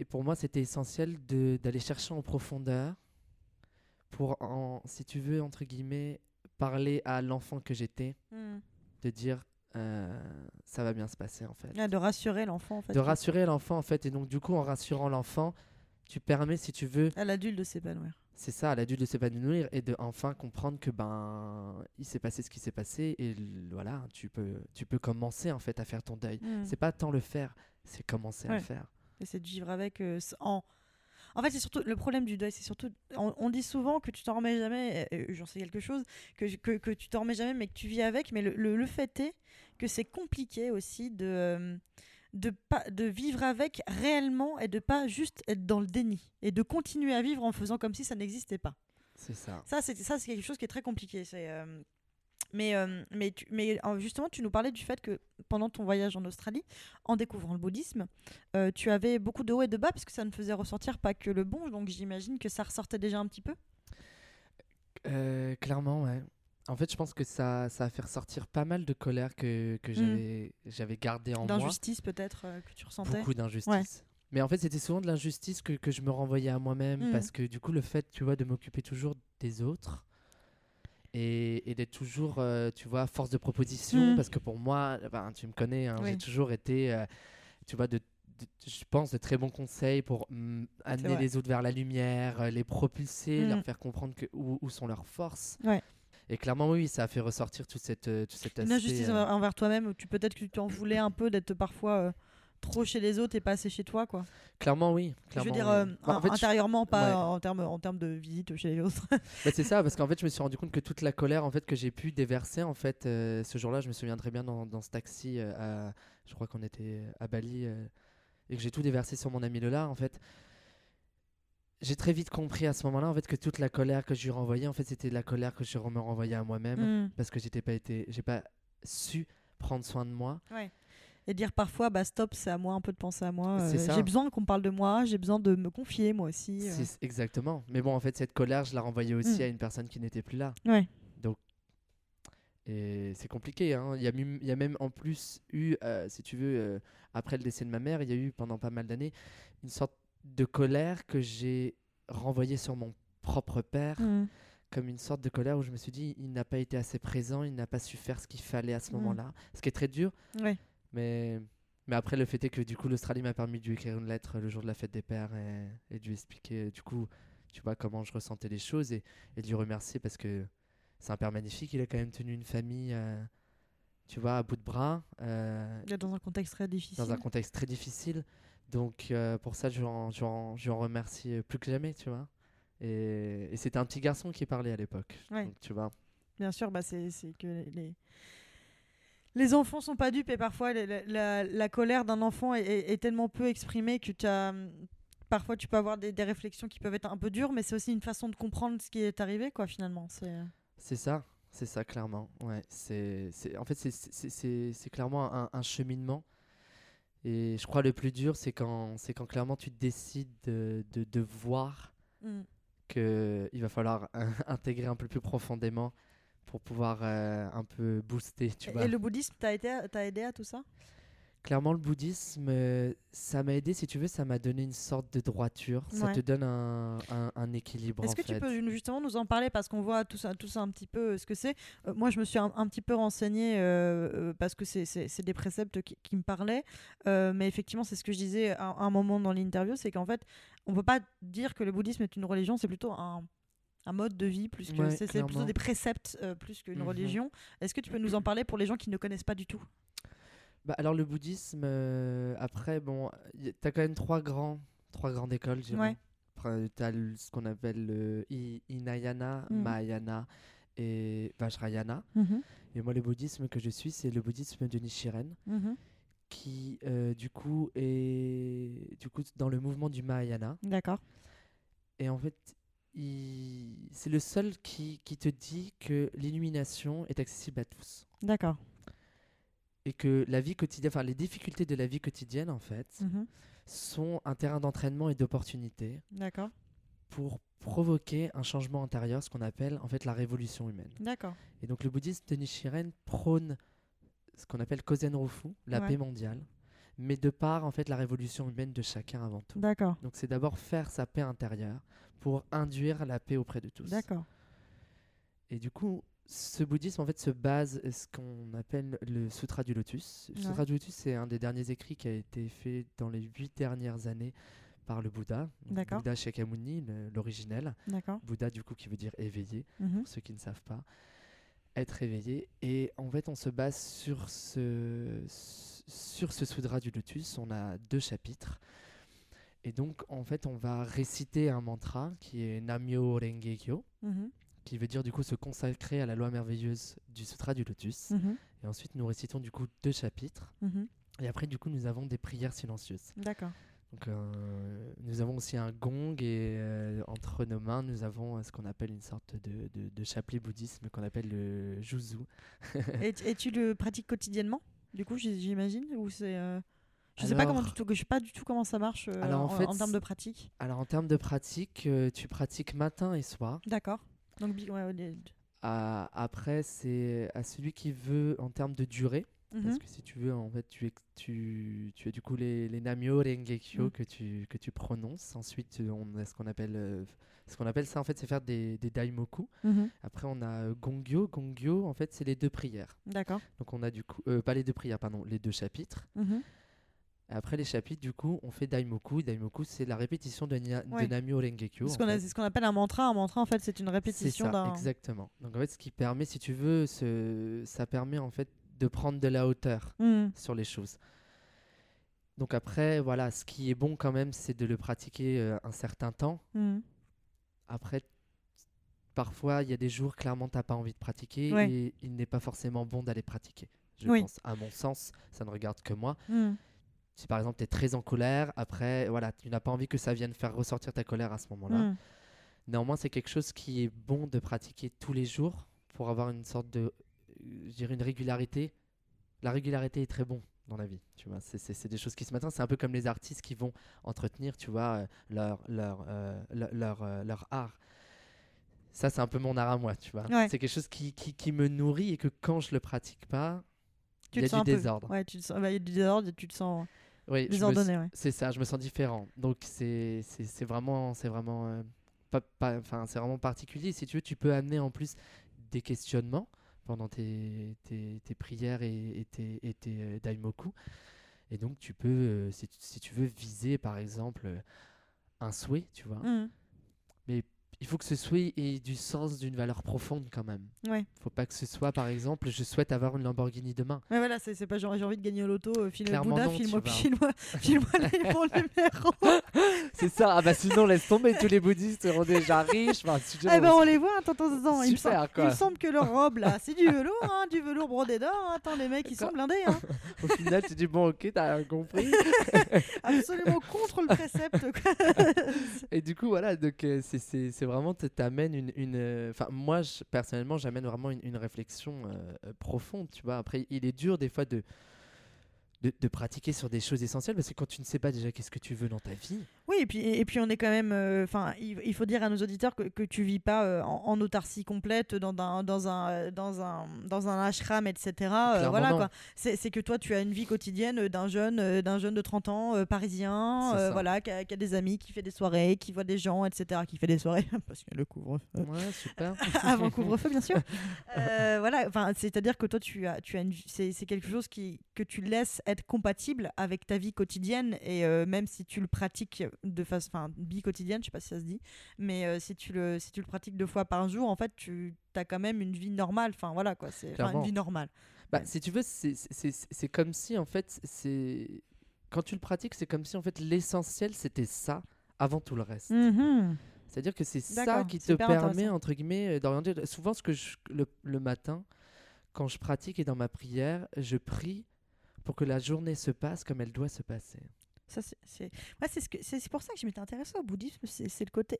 Et pour moi, c'était essentiel d'aller chercher en profondeur pour, en, si tu veux, entre guillemets, parler à l'enfant que j'étais, Mm. de dire euh, ça va bien se passer en fait. Ah, de rassurer l'enfant en fait. De rassurer l'enfant en fait. Et donc, du coup, en rassurant l'enfant, tu permets, si tu veux, À l'adulte de s'épanouir. C'est ça, à l'adulte de s'épanouir et de enfin comprendre que ben il s'est passé ce qui s'est passé et voilà, tu peux, tu peux commencer en fait à faire ton deuil. Mm. C'est pas tant le faire, c'est commencer à le faire. Et c'est de vivre avec euh, en. En fait, c'est surtout le problème du deuil, c'est surtout. On, on dit souvent que tu t'en remets jamais, j'en sais quelque chose, que, que, que tu t'en remets jamais, mais que tu vis avec. Mais le, le, le fait est que c'est compliqué aussi de, euh, de, pas, de vivre avec réellement et de pas juste être dans le déni. Et de continuer à vivre en faisant comme si ça n'existait pas. C'est ça. Ça, c'est ça, c'est quelque chose qui est très compliqué. C'est, euh, mais, euh, mais, tu- mais euh, justement, tu nous parlais du fait que pendant ton voyage en Australie, en découvrant le bouddhisme, euh, tu avais beaucoup de hauts et de bas, puisque ça ne faisait ressortir pas que le bon. Donc j'imagine que ça ressortait déjà un petit peu. Euh, clairement, ouais. En fait, je pense que ça, ça a fait ressortir pas mal de colère que, que j'avais, j'avais gardé en moi. D'injustice peut-être euh, que tu ressentais. Beaucoup d'injustice. Mais en fait, c'était souvent de l'injustice que, que je me renvoyais à moi-même Mm. parce que du coup, le fait, tu vois, de m'occuper toujours des autres et, et d'être toujours, euh, tu vois, force de proposition Mm. parce que pour moi, ben, tu me connais, hein, Oui. j'ai toujours été, euh, tu vois, de, de- je pense, de très bons conseils pour mm, amener les autres vers la lumière, les propulser, Mm. leur faire comprendre que, où, où sont leurs forces. Ouais. Et clairement, oui, ça a fait ressortir toute cette, euh, tout cet Une aspect. injustice euh, envers, toi-même, où tu peut-être que tu t'en voulais un peu d'être parfois euh, trop chez les autres et pas assez chez toi, quoi. Clairement, oui. Je veux dire oui. euh, Bah, en fait, je- intérieurement, pas ouais. en termes en termes de visite chez les autres. Bah, c'est ça, parce qu'en fait, je me suis rendu compte que toute la colère en fait que j'ai pu déverser en fait euh, ce jour-là, je me souviens très bien dans, dans ce taxi, euh, à- je crois qu'on était à Bali euh, et que j'ai tout déversé sur mon ami Lola en fait. J'ai très vite compris à ce moment-là en fait que toute la colère que je lui renvoyais en fait c'était de la colère que je me renvoyais à moi-même Mm. parce que j'étais pas été, j'ai pas su prendre soin de moi. Et dire parfois, bah stop, c'est à moi un peu de penser à moi. Euh, j'ai besoin qu'on me parle de moi, j'ai besoin de me confier moi aussi. euh. Exactement. Mais bon en fait cette colère je la renvoyais aussi Mm. à une personne qui n'était plus là. Ouais. Et c'est compliqué. Hein. Il, y a, y même en plus eu, euh, si tu veux, après le décès de ma mère, il y a eu pendant pas mal d'années une sorte de colère que j'ai renvoyée sur mon propre père, Mm. comme une sorte de colère où je me suis dit, il n'a pas été assez présent, il n'a pas su faire ce qu'il fallait à ce Mm. moment-là. Ce qui est très dur, Ouais. mais, mais après le fait est que du coup l'Australie m'a permis de lui écrire une lettre le jour de la fête des pères et, et de lui expliquer du coup, tu vois, comment je ressentais les choses et, et de lui remercier parce que c'est un père magnifique, il a quand même tenu une famille, euh, tu vois, à bout de bras. euh, Dans un contexte très difficile. dans un contexte très difficile. Donc euh, pour ça, je lui en, je lui en- je lui en remercie euh, plus que jamais, tu vois. Et, et c'était un petit garçon qui parlait à l'époque. Ouais. Tu vois. Bien sûr, bah c'est que les les enfants sont pas dupes et parfois la, la- la- colère d'un enfant est, est- est tellement peu exprimée que tu as parfois tu peux avoir des, des réflexions qui peuvent être un peu dures, mais c'est aussi une façon de comprendre ce qui est arrivé, quoi, finalement. C'est C'est ça, c'est ça clairement. Ouais, c'est, en fait, c'est clairement un, un cheminement. Et je crois le plus dur, c'est quand, c'est quand clairement tu décides de, de, de voir Mm. que il va falloir intégrer un peu plus profondément pour pouvoir euh, un peu booster, tu Et, vois. et le bouddhisme, t'as été, t'as aidé à tout ça? Clairement, le bouddhisme, ça m'a aidé, si tu veux, ça m'a donné une sorte de droiture. Ça te donne un, un- un équilibre. Est-ce que tu peux justement nous en parler? Parce qu'on voit tout ça, tout ça un petit peu euh, ce que c'est. Euh, moi, je me suis un, un petit peu renseignée euh, parce que c'est- des préceptes qui, qui me parlaient. Euh, mais effectivement, c'est ce que je disais à, un moment dans l'interview, c'est qu'en fait, on peut pas dire que le bouddhisme est une religion, c'est plutôt un un mode de vie plus que Ouais, c'est plutôt des préceptes euh, plus qu'une Mhm. religion. Est-ce que tu peux nous en parler pour les gens qui ne connaissent pas du tout? Bah, alors, le bouddhisme, euh, après, bon, t'as quand même trois grands, trois grandes écoles, je. Ouais. T'as ce qu'on appelle le I- Hinayana, Mhm. Mahayana et Vajrayana. Et moi, le bouddhisme que je suis, c'est le bouddhisme de Nichiren, Mhm. qui, euh, du coup, est du coup, dans le mouvement du Mahayana. D'accord. Et en fait, il- c'est le seul qui, qui te dit que l'illumination est accessible à tous. D'accord. Et que la vie quotidienne, enfin les difficultés de la vie quotidienne, en fait, Mhm. sont un terrain d'entraînement et d'opportunité D'accord. pour provoquer un changement intérieur, ce qu'on appelle en fait la révolution humaine. D'accord. Et donc le bouddhisme de Nichiren prône ce qu'on appelle Kozen Rufu, la Ouais. paix mondiale, mais de par en fait la révolution humaine de chacun avant tout. D'accord. Donc c'est d'abord faire sa paix intérieure pour induire la paix auprès de tous. D'accord. Et du coup, ce bouddhisme en fait se base à ce qu'on appelle le Sutra du Lotus. Le Ouais. Sutra du Lotus, c'est un des derniers écrits qui a été fait dans les huit dernières années par le Bouddha. Bouddha Shakyamuni, l'originel. Bouddha, du coup, qui veut dire éveillé, Mhm. pour ceux qui ne savent pas. Être éveillé. Et en fait, on se base sur ce, sur ce Sutra du Lotus. On a deux chapitres. Et donc, en fait, on va réciter un mantra qui est Namyo Renge Kyo Mhm. Qui veut dire du coup se consacrer à la loi merveilleuse du Sutra du Lotus. Mhm. Et ensuite, nous récitons du coup deux chapitres. Mhm. Et après, du coup, nous avons des prières silencieuses. D'accord. Donc, euh, nous avons aussi un gong et euh, entre nos mains, nous avons euh, ce qu'on appelle une sorte de, de, de chapelet bouddhisme qu'on appelle le juzu. et, tu- et tu le pratiques quotidiennement Du coup, j'imagine Ou c'est euh, Je sais pas Alors- comment du tout, je sais pas du tout comment ça marche Alors, en en, fait, en termes de pratique. Alors, en termes de pratique, tu pratiques matin et soir. D'accord. Donc ouais, À- après, c'est à celui qui veut en termes de durée. Parce Mhm. que si tu veux, en fait, tu, tu, tu as du coup les, les Namyo Rengekyo Mm. que, tu, que tu prononces. Ensuite, on a ce qu'on appelle, euh, ce qu'on appelle ça, en fait, c'est faire des, des Daimoku. Mhm. Après, on a euh, Gongyo. Gongyo, en fait, c'est les deux prières. D'accord. Donc, on a du coup, euh, pas les deux prières, pardon, les deux chapitres. Mhm. Après les chapitres, du coup, on fait Daimoku. Daimoku, c'est la répétition de, nia- de Ouais. Rengekyo. C'est ce qu'on fait. appelle un mantra. Un mantra, en fait, c'est une répétition d'un. exactement. Donc, en fait, ce qui permet, si tu veux, ce- ça permet, en fait, de prendre de la hauteur Mhm. sur les choses. Donc après, voilà, ce qui est bon quand même, c'est de le pratiquer euh, un certain temps. Mhm. Après, parfois, il y a des jours, clairement, tu n'as pas envie de pratiquer Ouais. et il n'est pas forcément bon d'aller pratiquer. Je Oui. pense, à mon sens, ça ne regarde que moi. Mhm. Si par exemple, tu es très en colère, après, voilà, tu n'as pas envie que ça vienne faire ressortir ta colère à ce moment-là. Mhm. Néanmoins, c'est quelque chose qui est bon de pratiquer tous les jours pour avoir une sorte de, je dirais, une régularité. La régularité est très bon dans la vie, tu vois. C'est- des choses qui se maintiennent. C'est un peu comme les artistes qui vont entretenir, tu vois, euh, leur, leur, euh, leur, leur, euh, leur art. Ça, c'est un peu mon art à moi, tu vois. Ouais. C'est quelque chose qui, qui, qui me nourrit et que quand je le pratique pas, il y a du désordre. Ouais, tu te sens, bah, il y a du désordre et tu te sens Oui, je me désordonné. Ouais. c'est ça, je me sens différent. Donc c'est vraiment c'est vraiment euh, pas, pas- enfin c'est vraiment particulier. Si tu veux, tu peux amener en plus des questionnements pendant tes, tes, tes prières et, et tes, et tes euh, daimoku. Et donc tu peux, euh, si, tu- si tu veux, viser par exemple un souhait, tu vois. Mhm. Il faut que ce souhait ait du sens, d'une valeur profonde quand même. Ouais. faut pas que ce soit par exemple, je souhaite avoir une Lamborghini demain. Ouais, voilà, c'est pas genre j'ai envie de gagner au loto, euh, file Bouddha, file-moi vois. file-moi file-moi les bons numéros. C'est ça, ah bah sinon laisse tomber, tous les bouddhistes seront déjà riches. Enfin, Eh ben on les voit, attends, attends, attends. Il me, Super, semble, quoi. il me semble que leur robe là, c'est du velours, hein, du velours brodé d'or. hein. Attends, les mecs, ils sont blindés, hein. Au final, tu dis bon, ok, t'as rien compris. absolument contre le précepte. quoi. Et du coup, voilà, donc euh, c'est- c'est c'est vraiment, t- t'amènes une. une, euh, Enfin, moi, je- personnellement, j'amène vraiment une, une réflexion euh, euh, profonde, tu vois. Après, il est dur des fois de de, de pratiquer sur des choses essentielles parce que quand tu ne sais pas déjà qu'est-ce que tu veux dans ta vie. Oui, et puis, et puis on est quand même. euh, Enfin, il, il faut dire à nos auditeurs que, que tu vis pas euh, en, en autarcie complète dans un, dans un, dans un, dans un ashram, etc. Euh, voilà. C'est c'est que toi, tu as une vie quotidienne d'un jeune, euh, d'un jeune de 30 ans, parisien, voilà, qui a, qui a des amis, qui fait des soirées, qui voit des gens, etc. Qui fait des soirées parce qu'il y a le couvre-feu. Ouais, super. avant couvre-feu bien sûr voilà enfin c'est à dire que toi tu as tu as une c'est c'est quelque chose qui que tu laisses être compatible avec ta vie quotidienne et euh, même si tu le pratiques de façon enfin vie quotidienne je sais pas si ça se dit mais euh, si tu le si tu le pratiques deux fois par jour en fait tu as quand même une vie normale enfin voilà quoi c'est une vie normale Bah, Ouais. si tu veux, c'est- comme si en fait, c'est quand tu le pratiques, c'est comme si en fait l'essentiel c'était ça avant tout le reste. C'est-à-dire que c'est ça qui te permet entre guillemets euh, d'orienter. Souvent, ce que je, le, le matin, quand je pratique et dans ma prière, je prie pour que la journée se passe comme elle doit se passer. Ça, c'est. Ouais, c'est, ce que... c'est c'est pour ça que je m'étais intéressée au bouddhisme. C'est, le côté.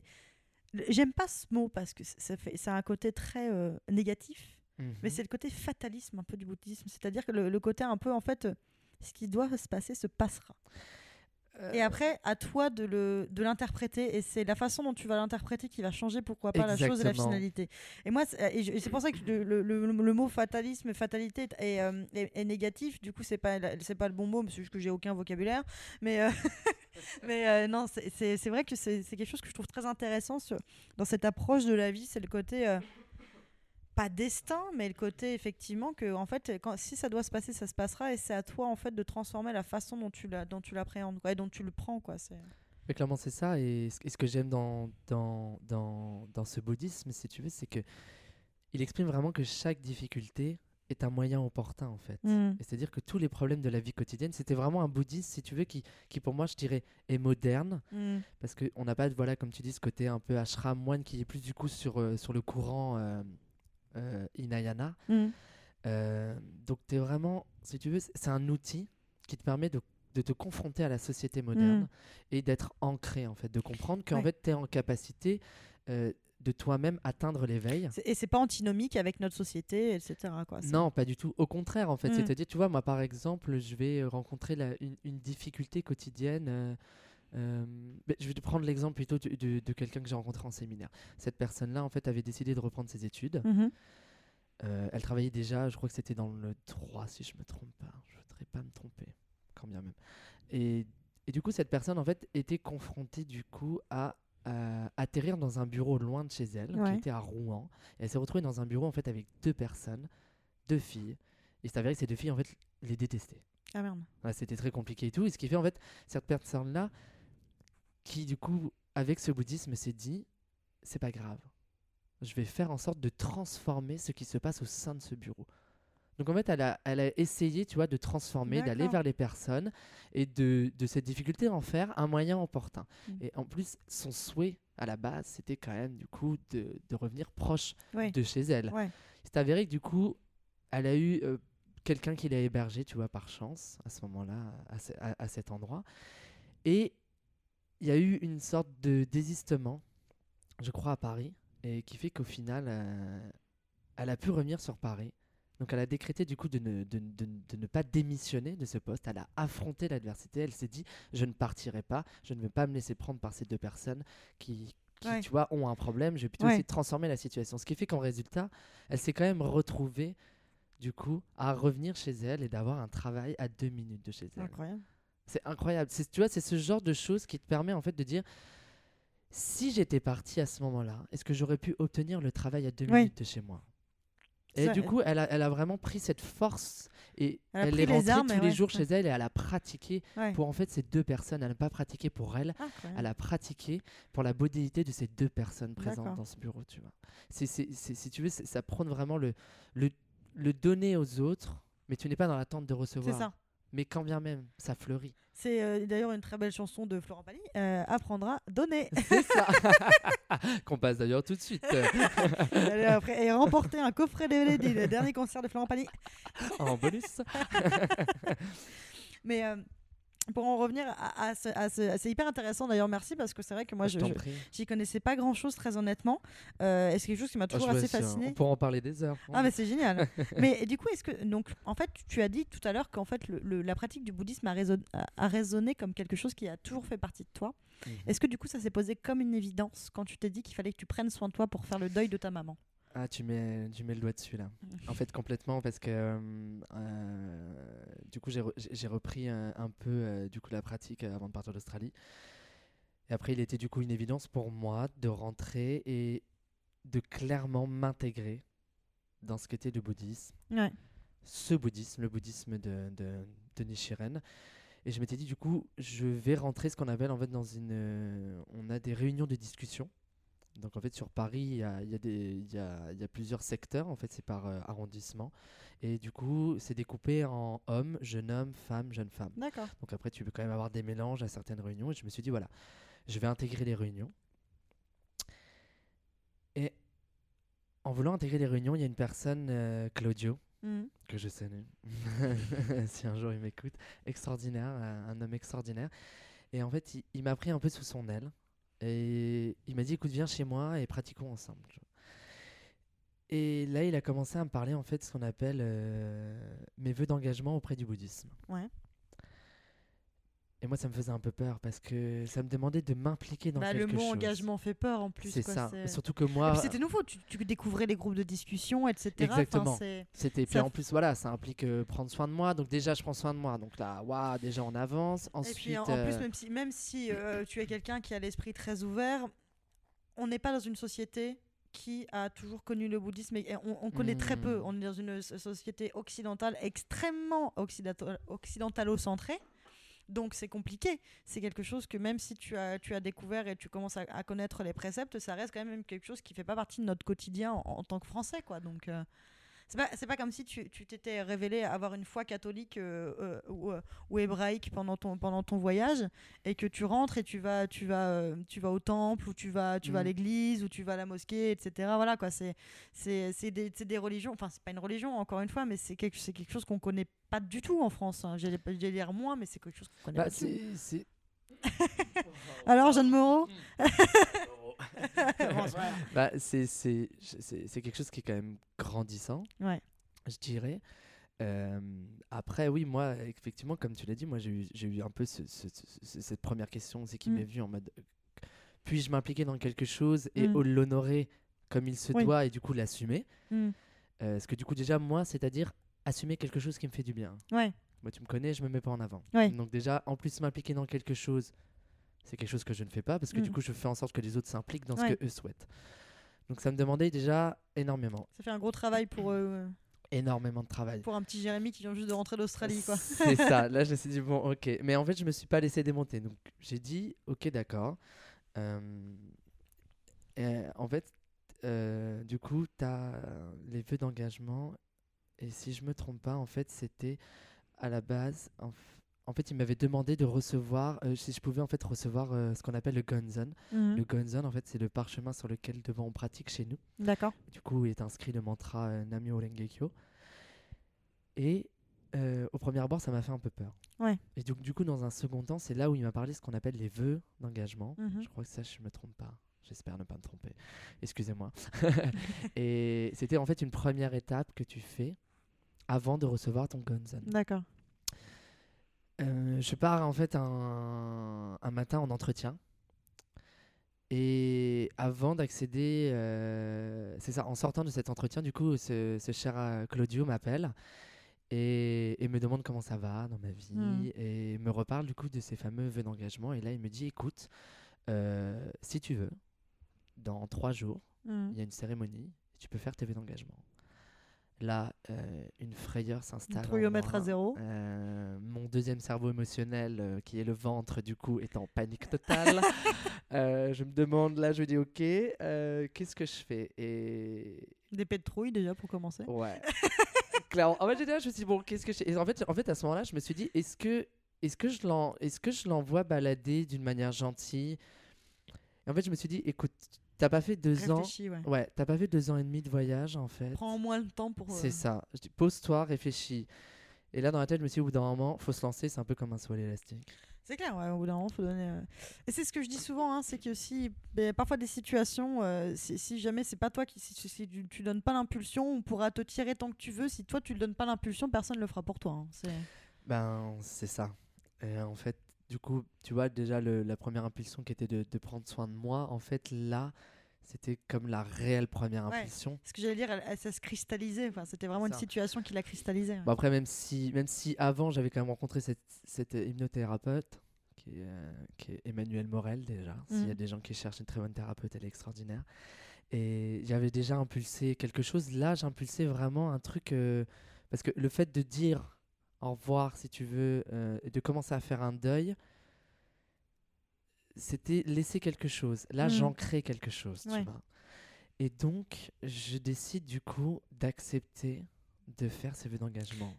J'aime pas ce mot parce que ça fait, ça a un côté très euh, négatif, mais Mhm. c'est le côté fatalisme un peu du bouddhisme. C'est-à-dire que le, le côté un peu, en fait, euh, ce qui doit se passer se passera. Et après, à toi de, le, de l'interpréter. Et c'est la façon dont tu vas l'interpréter qui va changer, pourquoi pas, la chose et la finalité. Et moi, c'est, pour ça que le, le- le- le mot fatalisme et fatalité est, euh, est- est négatif. Du coup, c'est pas, c'est pas le bon mot, c'est juste que j'ai aucun vocabulaire. Mais, euh, mais euh, non, c'est, vrai que c'est, quelque chose que je trouve très intéressant dans cette approche de la vie. C'est le côté. Pas destin, mais le côté effectivement que en fait, quand, si ça doit se passer, ça se passera, et c'est à toi en fait de transformer la façon dont tu la, dont tu l'appréhendes, et dont tu le prends, quoi. C'est Mais clairement, c'est ça. Et ce, et ce que j'aime dans, dans, dans, dans ce bouddhisme, si tu veux, c'est que il exprime vraiment que chaque difficulté est un moyen opportun, en fait. Mm. C'est-à-dire que tous les problèmes de la vie quotidienne, c'était vraiment un bouddhisme, si tu veux, qui, qui pour moi, je dirais, est moderne. Mm. Parce qu'on n'a pas, voilà, comme tu dis, ce côté un peu ashram, moine, qui est plus du coup sur, euh, sur le courant euh, euh, Hinayana. Mm. Euh, donc, tu es vraiment, si tu veux, c'est un outil qui te permet de, de te confronter à la société moderne Mm. et d'être ancré, en fait, de comprendre qu'en Ouais. fait, tu es en capacité euh, de toi-même atteindre l'éveil. Et c'est pas antinomique avec notre société, etc. Quoi. Non, pas du tout. Au contraire, en fait. Mm. C'est-à-dire, tu vois, moi, par exemple, je vais rencontrer la- une, une difficulté quotidienne. euh, euh, je vais te prendre l'exemple plutôt de, de- de quelqu'un que j'ai rencontré en séminaire. Cette personne-là, en fait, avait décidé de reprendre ses études. Mhm. Euh, elle travaillait déjà, je crois que c'était dans le droit, si je me trompe pas. Je voudrais pas me tromper, quand bien même. Et, et du coup, cette personne, en fait, était confrontée, du coup, à euh, atterrir dans un bureau loin de chez elle, Ouais. qui était à Rouen. Et elle s'est retrouvée dans un bureau, en fait, avec deux personnes, deux filles. Et c'est avéré que ces deux filles, en fait, les détestaient. Ah merde. Ouais, c'était très compliqué et tout. Et ce qui fait, en fait, cette personne-là, qui, du coup, avec ce bouddhisme, s'est dit, c'est pas grave. Je vais faire en sorte de transformer ce qui se passe au sein de ce bureau. Donc, en fait, elle a, elle a essayé, tu vois, de transformer, d'aller vers les personnes et de, de cette difficulté en faire un moyen opportun. Mm. Et en plus, son souhait, à la base, c'était quand même, du coup, de, de revenir proche Ouais. de chez elle. Ouais. C'est avéré que du coup, elle a eu euh, quelqu'un qui l'a hébergé, tu vois, par chance, à ce moment-là, à, ce- à- à cet endroit. Et il y a eu une sorte de désistement, je crois, à Paris, et qui fait qu'au final, euh, elle a pu revenir sur Paris. Donc elle a décrété du coup de ne, de, de- de ne pas démissionner de ce poste. Elle a affronté l'adversité. Elle s'est dit, je ne partirai pas, je ne vais pas me laisser prendre par ces deux personnes qui, qui, Ouais. tu vois, ont un problème. Je vais plutôt Ouais. essayer de transformer la situation. Ce qui fait qu'en résultat, elle s'est quand même retrouvée, du coup, à revenir chez elle et d'avoir un travail à deux minutes de chez elle. Incroyable. C'est incroyable. C'est, tu vois, c'est ce genre de choses qui te permet en fait de dire si j'étais parti à ce moment-là, est-ce que j'aurais pu obtenir le travail à deux Oui. minutes de chez moi? Et Ça, du euh, coup, elle a, elle a vraiment pris cette force et Elle elle est les rentrée armes tous les ouais, jours chez elle et elle a pratiqué Ouais. pour en fait ces deux personnes. Elle n'a pas pratiqué pour elle, Incroyable. elle a pratiqué pour la modalité de ces deux personnes présentes dans ce bureau, tu vois. C'est, c'est- c'est- si tu veux, c'est- ça prône vraiment le, le, le donner aux autres, mais tu n'es pas dans l'attente de C'est recevoir. ça. Mais quand bien même, ça fleurit. C'est euh, d'ailleurs une très belle chanson de Florent Pagny. Euh, apprendra, donner. C'est ça. Qu'on passe d'ailleurs tout de suite après- et remporté un coffret DVD du dernier concert de Florent Pagny. en bonus. Mais euh, pour en revenir à, à ce- à ce- à- c'est hyper intéressant d'ailleurs, merci parce que c'est vrai que moi je, t'en je- prie. j'y connaissais pas grand chose très honnêtement. Euh, et c'est quelque chose qui m'a Ah, je toujours assez fasciné. On pourra en parler des heures. Ah mais c'est génial. mais du coup, est-ce que donc en fait, tu as dit tout à l'heure qu'en fait le- le- la pratique du bouddhisme a, résonné, a, a résonné comme quelque chose qui a toujours fait partie de toi. Mhm. Est-ce que du coup, ça s'est posé comme une évidence quand tu t'es dit qu'il fallait que tu prennes soin de toi pour faire le deuil de ta maman? Ah, tu mets, tu mets le doigt dessus là. En fait, complètement, parce que euh, euh, du coup, j'ai re- j'ai j'ai repris un, un peu euh, du coup la pratique euh, avant de partir d'Australie. Et après, il était du coup une évidence pour moi de rentrer et de clairement m'intégrer dans ce qu'était le bouddhisme, Ouais. ce bouddhisme, le bouddhisme de, de, de Nichiren. Et je m'étais dit, du coup, je vais rentrer ce qu'on appelle en fait dans une. euh, on a des réunions de discussion. Donc en fait sur Paris, il y a, il y a des- il y a- il y a plusieurs secteurs, en fait c'est par euh, arrondissement. Et du coup c'est découpé en hommes, jeunes hommes, femmes, jeunes femmes. D'accord. Donc après tu peux quand même avoir des mélanges à certaines réunions. Et je me suis dit voilà, je vais intégrer les réunions. Et en voulant intégrer les réunions, il y a une personne, euh, Claudio, Mhm. que je salue, si un jour il m'écoute, extraordinaire, euh, un homme extraordinaire. Et en fait, il, il m'a pris un peu sous son aile. Et il m'a dit, écoute, viens chez moi et pratiquons ensemble. Et là, il a commencé à me parler en fait de ce qu'on appelle euh, mes vœux d'engagement auprès du bouddhisme. Et moi, ça me faisait un peu peur parce que ça me demandait de m'impliquer dans Bah, le quelque mot chose. engagement fait peur en plus. C'est ça. Surtout que Et moi, c'était nouveau, tu, tu découvrais les groupes de discussion, etc. Enfin, Exactement. c'est- C'était puis Ça en plus voilà, ça implique euh, prendre soin de moi. Donc déjà je prends soin de moi. Donc là, waouh, déjà on avance. Et Ensuite, puis en, en euh, plus, même si, même si euh, tu es quelqu'un qui a l'esprit très ouvert, on n'est pas dans une société qui a toujours connu le bouddhisme et on, on connaît très peu. Hmm. On est dans une so- société occidentale extrêmement occidental- occidentalo-centrée. Donc c'est compliqué. C'est quelque chose que même si tu as, tu as découvert et tu commences à, connaître les préceptes, ça reste quand même quelque chose qui fait pas partie de notre quotidien en, en tant que Français. Quoi. Donc euh, c'est pas, c'est pas comme si tu tu t'étais révélé avoir une foi catholique euh, euh, ou, euh, ou hébraïque pendant ton, pendant ton voyage et que tu rentres et tu vas, tu vas, euh, tu vas au temple ou tu vas, tu vas à Mhm. l'église ou tu vas à la mosquée, etc. Voilà quoi. C'est, c'est, c'est des, c'est des religions. Enfin, c'est pas une religion encore une fois, mais c'est quelque, c'est quelque chose qu'on connaît pas du tout en France. Hein. J'allais, dire moins, mais c'est quelque chose qu'on connaît bah, pas du tout. Alors, Jeanne Moreau? bah, c'est c'est c'est- c'est quelque chose qui est quand même grandissant, Ouais. je dirais. Euh, après, oui, moi, effectivement, comme tu l'as dit, moi, j'ai eu, j'ai eu un peu ce- ce- ce- cette première question aussi qui Mm. m'est venue en mode puis-je m'impliquer dans quelque chose et Mm. l'honorer comme il se Oui. doit et du coup l'assumer? Mm. Euh, Parce que du coup, déjà, moi, c'est-à-dire assumer quelque chose qui me fait du bien. Ouais. Moi, tu me connais, je me mets pas en avant. Ouais. Donc déjà, en plus, m'impliquer dans quelque chose, c'est quelque chose que je ne fais pas parce que du Mm. coup, je fais en sorte que les autres s'impliquent dans Ouais. ce que eux souhaitent. Donc ça me demandait déjà énormément, Ça fait un gros travail pour, euh, énormément de travail. pour un petit Jérémy qui vient juste de rentrer d'Australie. Quoi. C'est ça. Là, je me suis dit bon, ok. Mais en fait, je me suis pas laissé démonter. Donc j'ai dit ok, d'accord. Euh, en fait, euh, du coup, tu as les vœux d'engagement. Et si je me trompe pas, en fait, c'était à la base. En, f- en fait, il m'avait demandé de recevoir, euh, si je pouvais en fait recevoir euh, ce qu'on appelle le gonzon. Mhm. Le gonzon, en fait, c'est le parchemin sur lequel devant on pratique chez nous. D'accord. Du coup, est inscrit le mantra euh, Namyo Renge-kyo. Et euh, au premier abord, ça m'a fait un peu peur. Ouais. Et donc, du coup, dans un second temps, c'est là où il m'a parlé de ce qu'on appelle les vœux d'engagement. Mhm. Je crois que ça, je me trompe pas. J'espère ne pas me tromper. Excusez-moi. et c'était en fait une première étape que tu fais avant de recevoir ton gonzon. D'accord. Euh, je pars en fait un, un matin en entretien. Et avant d'accéder, euh, c'est ça, en sortant de cet entretien, du coup, ce, ce cher euh, Claudio m'appelle et, et me demande comment ça va dans ma vie Mm. et me reparle du coup de ces fameux vœux d'engagement. Et là, il me dit, écoute, euh, si tu veux, dans trois jours, Mhm. il y a une cérémonie, tu peux faire tes vœux d'engagement. Là, euh, une frayeur s'installe. trouillomètre à zéro. Euh, mon deuxième cerveau émotionnel, euh, qui est le ventre, du coup, est en panique totale. Je me demande, là, je dis, ok, qu'est-ce que je fais? Et Des pets de trouille déjà pour commencer. ouais, clairement. En fait, j'étais là, je me suis dit, bon, qu'est-ce que je fais? Et en fait, en fait, à ce moment-là, je me suis dit, est-ce que, est-ce que je que l'envoie balader d'une manière gentille? Et en fait, je me suis dit, écoute, t'as pas fait deux ans. Ouais. Ouais, t'as pas fait deux ans et demi de voyage en fait. Prends moins le temps pour. euh, C'est ça. Je dis, pose-toi, réfléchis. Et là, dans la tête, je me suis dit, au bout d'un moment, faut se lancer, c'est un peu comme un saut à l'élastique. C'est clair, ouais, au bout d'un moment, faut donner. euh. Et c'est ce que je dis souvent, hein, c'est que si ben, parfois des situations, euh, si, si jamais c'est pas toi qui, si, si tu, tu donnes pas l'impulsion, on pourra te tirer tant que tu veux. Si toi tu le donnes pas l'impulsion, personne le fera pour toi. hein. Ben, c'est ça. Et en fait, du coup, tu vois, déjà, le- la première impulsion qui était de, de prendre soin de moi, en fait, là, c'était comme la réelle première Ouais. impulsion. Ce que j'allais dire, elle, elle- ça se cristallisait. Enfin, c'était vraiment une situation qui l'a cristallisé. Bon, après, même si, même si avant, j'avais quand même rencontré cette, cette hypnothérapeute, qui est, euh, qui est Emmanuel Morel, déjà. S'il y a Mhm. des gens qui cherchent une très bonne thérapeute, elle est extraordinaire. Et j'avais déjà impulsé quelque chose. Là, j'impulsais vraiment un truc. euh, parce que le fait de dire au revoir, si tu veux, euh, et de commencer à faire un deuil, c'était laisser quelque chose. Là, Mhm. j'ancrais quelque chose, tu vois. Et donc, je décide du coup d'accepter de faire ces vœux d'engagement.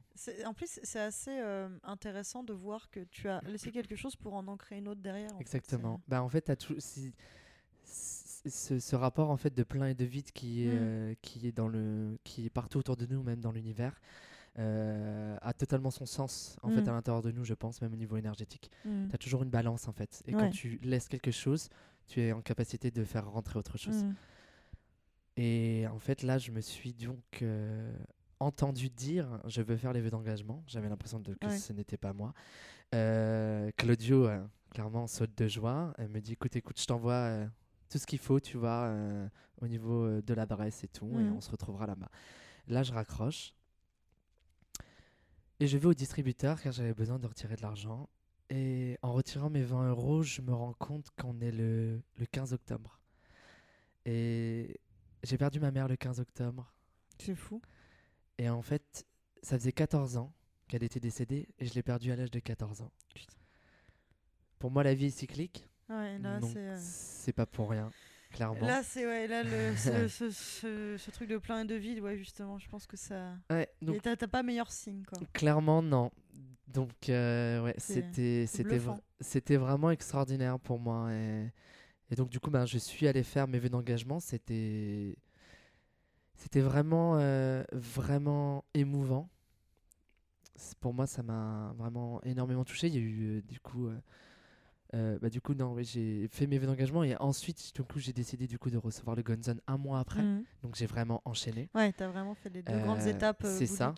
En plus, c'est assez euh, intéressant de voir que tu as laissé quelque chose pour en ancrer une autre derrière. en fait. Exactement. Bah, en fait, tout, si- si- ce, ce rapport en fait de plein et de vide qui est, Mm. euh, qui est dans le, qui est partout autour de nous, même dans l'univers, euh, a totalement son sens en fait Mm. à l'intérieur de nous, je pense, même au niveau énergétique. Mm. Tu as toujours une balance en fait. Et Ouais. quand tu laisses quelque chose, tu es en capacité de faire rentrer autre chose. Mm. Et en fait, là, je me suis donc euh, entendu dire je veux faire les vœux d'engagement. J'avais l'impression de, que Ouais. ce n'était pas moi. Euh, Claudio, euh, clairement, saute de joie. Elle me dit écoute, écoute, je t'envoie euh, tout ce qu'il faut, tu vois, euh, au niveau euh, de l'adresse et tout, et on se retrouvera là-bas. Là, je raccroche. Et je vais au distributeur car j'avais besoin de retirer de l'argent. Et en retirant mes 20 euros, je me rends compte qu'on est le, le 15 octobre. Et j'ai perdu ma mère le 15 octobre. C'est fou. Et en fait, ça faisait 14 ans qu'elle était décédée et je l'ai perdue à l'âge de 14 ans. Putain. Pour moi, la vie est cyclique. Ouais, là, c'est. euh, c'est pas pour rien, clairement. Là, c'est ouais, là, le, ce, ce, ce- ce truc de plein et de vide, ouais, justement, je pense que ça. Ouais, donc T'as pas meilleur signe, quoi. clairement, non. Donc, euh, ouais, c'était c'était vraiment extraordinaire pour moi. Et, et donc, du coup, ben, je suis allé faire mes vœux d'engagement. C'était c'était vraiment, euh, vraiment émouvant. Pour moi, ça m'a vraiment énormément touché. Il y a eu, euh, du coup, euh, bah, du coup, non, oui, j'ai fait mes vœux d'engagement et ensuite, du coup, j'ai décidé du coup de recevoir le Gunzone un mois après. Mhm. Donc, j'ai vraiment enchaîné. Ouais, t'as vraiment fait les deux grandes Euh, étapes. euh, c'est ça.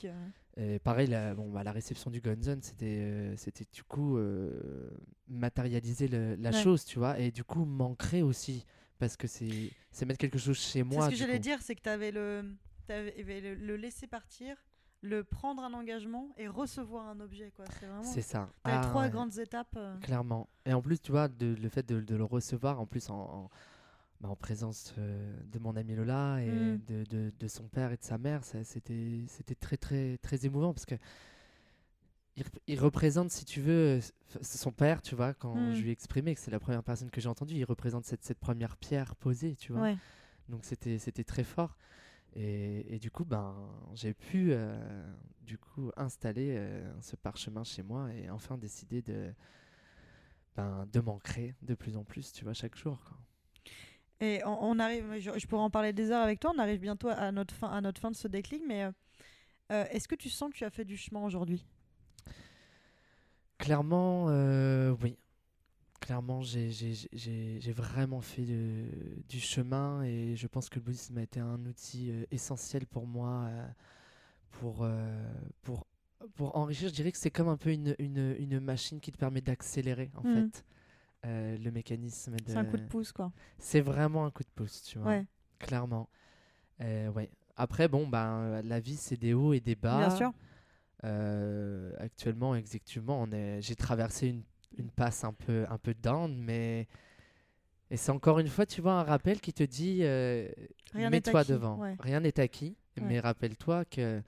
Et pareil, la, bon, bah, la réception du Gunzone, c'était c'était du coup matérialiser le- la Ouais. chose, tu vois, et du coup m'ancrer aussi, parce que c'est c'est mettre quelque chose chez C'est moi. ce que j'allais coup. dire, c'est que t'avais le, t'avais le, le laisser partir, le prendre un engagement et recevoir un objet, quoi. C'est vraiment. C'est ça. Ah, trois ouais, grandes étapes. euh. Clairement. Et en plus, tu vois, de, le fait de, de le recevoir, en plus en, en, bah, en présence euh, de mon ami Lola et Mm. de, de, de son père et de sa mère, c'était très, très, très émouvant parce que il, rep- il représente, si tu veux, euh, son père, tu vois, quand Mm. je lui ai exprimé que c'est la première personne que j'ai entendue, il représente cette, cette première pierre posée, tu vois. Ouais. Donc c'était c'était très fort. Et, et du coup, ben, j'ai pu euh, du coup installer euh, ce parchemin chez moi et enfin décider de, ben, de m'ancrer de plus en plus, tu vois, chaque jour. Quoi. Et on, on arrive, je, je pourrais en parler des heures avec toi, on arrive bientôt à notre fin, à notre fin de ce déclic, mais euh, est-ce que tu sens que tu as fait du chemin aujourd'hui? Clairement, oui. Clairement, j'ai- vraiment fait de- du chemin et je pense que le bouddhisme a été un outil euh, essentiel pour moi euh, pour, euh, pour, pour enrichir. Je dirais que c'est comme un peu une, une, une machine qui te permet d'accélérer en Mhm. fait euh, le mécanisme. De... C'est un coup de pouce, quoi. C'est vraiment un coup de pouce, tu vois. Ouais, Clairement. Euh, ouais. Après, bon, ben, la vie, c'est des hauts et des bas. bien sûr. Euh, actuellement, exactement, j'ai traversé une, une passe un peu, un peu down, mais et c'est encore une fois, tu vois, un rappel qui te dit euh, mets-toi devant. ouais. Rien n'est acquis, Ouais. mais rappelle-toi que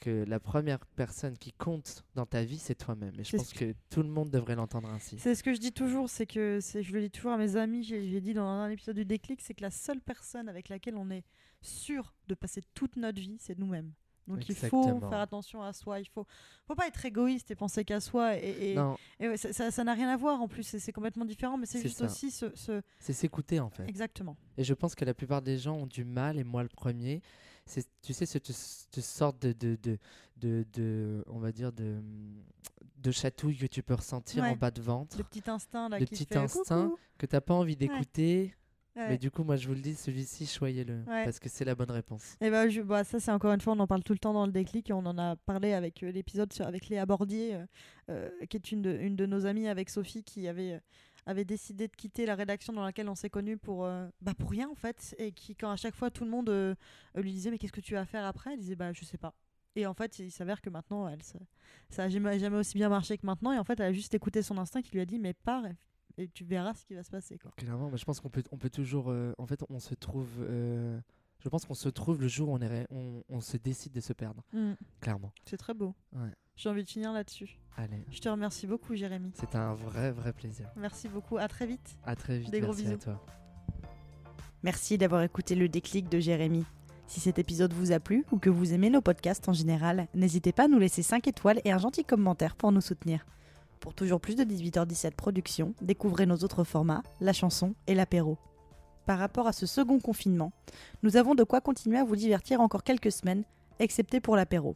que la première personne qui compte dans ta vie, c'est toi-même. Et je pense ce que tout le monde devrait l'entendre ainsi. C'est ce que je dis toujours, c'est que je le dis toujours à mes amis, j'ai j'ai dit dans un épisode du déclic, c'est que la seule personne avec laquelle on est sûr de passer toute notre vie, c'est nous-mêmes. Donc il faut faire attention à soi, il faut, faut pas être égoïste et penser qu'à soi. Et, et- Non, et ouais, ça- n'a rien à voir en plus, c'est complètement différent, mais c'est juste ça. aussi ce, ce- c'est s'écouter en fait. Exactement. Et je pense que la plupart des gens ont du mal, et moi le premier, c'est tu sais cette, cette sorte de de, de de de on va dire de de chatouille que tu peux ressentir en bas de ventre Le petit instinct là Le qui petit fait instinct. coucou. que t'as pas envie d'écouter Ouais. Mais du coup moi je vous le dis celui-ci choyez-le Ouais. parce que c'est la bonne réponse Et bah, je- bah, ça c'est encore une fois, on en parle tout le temps dans le déclic et on en a parlé avec euh, l'épisode avec Léa Bordier, euh, euh, qui est une de, une de nos amies avec Sophie, qui avait, euh, avait décidé de quitter la rédaction dans laquelle on s'est connus pour, bah, pour rien en fait. Et qui, quand à chaque fois tout le monde lui disait Mais qu'est-ce que tu vas faire après? Elle disait Bah, je sais pas. Et en fait, il s'avère que maintenant, elle, ça, ça a jamais, jamais aussi bien marché que maintenant. Et en fait, elle a juste écouté son instinct qui lui a dit Mais pars et, tu verras ce qui va se passer. Quoi. clairement mais je pense qu'on peut on peut toujours euh, en fait on se trouve euh, je pense qu'on se trouve le jour où on, est on, on se décide de se perdre clairement C'est très beau. Ouais. J'ai envie de finir là-dessus. allez Je te remercie beaucoup, Jérémy. c'était un vrai vrai plaisir Merci beaucoup. À très vite. à très vite Des gros merci à bisous. toi Merci d'avoir écouté le déclic de Jérémy. Si cet épisode vous a plu ou que vous aimez nos podcasts en général, n'hésitez pas à nous laisser 5 étoiles et un gentil commentaire pour nous soutenir. Pour toujours plus de 18h17 Productions, découvrez nos autres formats, la chanson et l'apéro. Par rapport à ce second confinement, nous avons de quoi continuer à vous divertir encore quelques semaines, excepté pour l'apéro.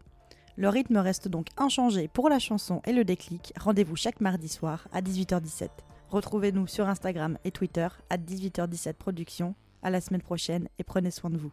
Le rythme reste donc inchangé pour la chanson et le déclic. Rendez-vous chaque mardi soir à 18h17. Retrouvez-nous sur Instagram et Twitter à 18h17 Productions. À la semaine prochaine et prenez soin de vous.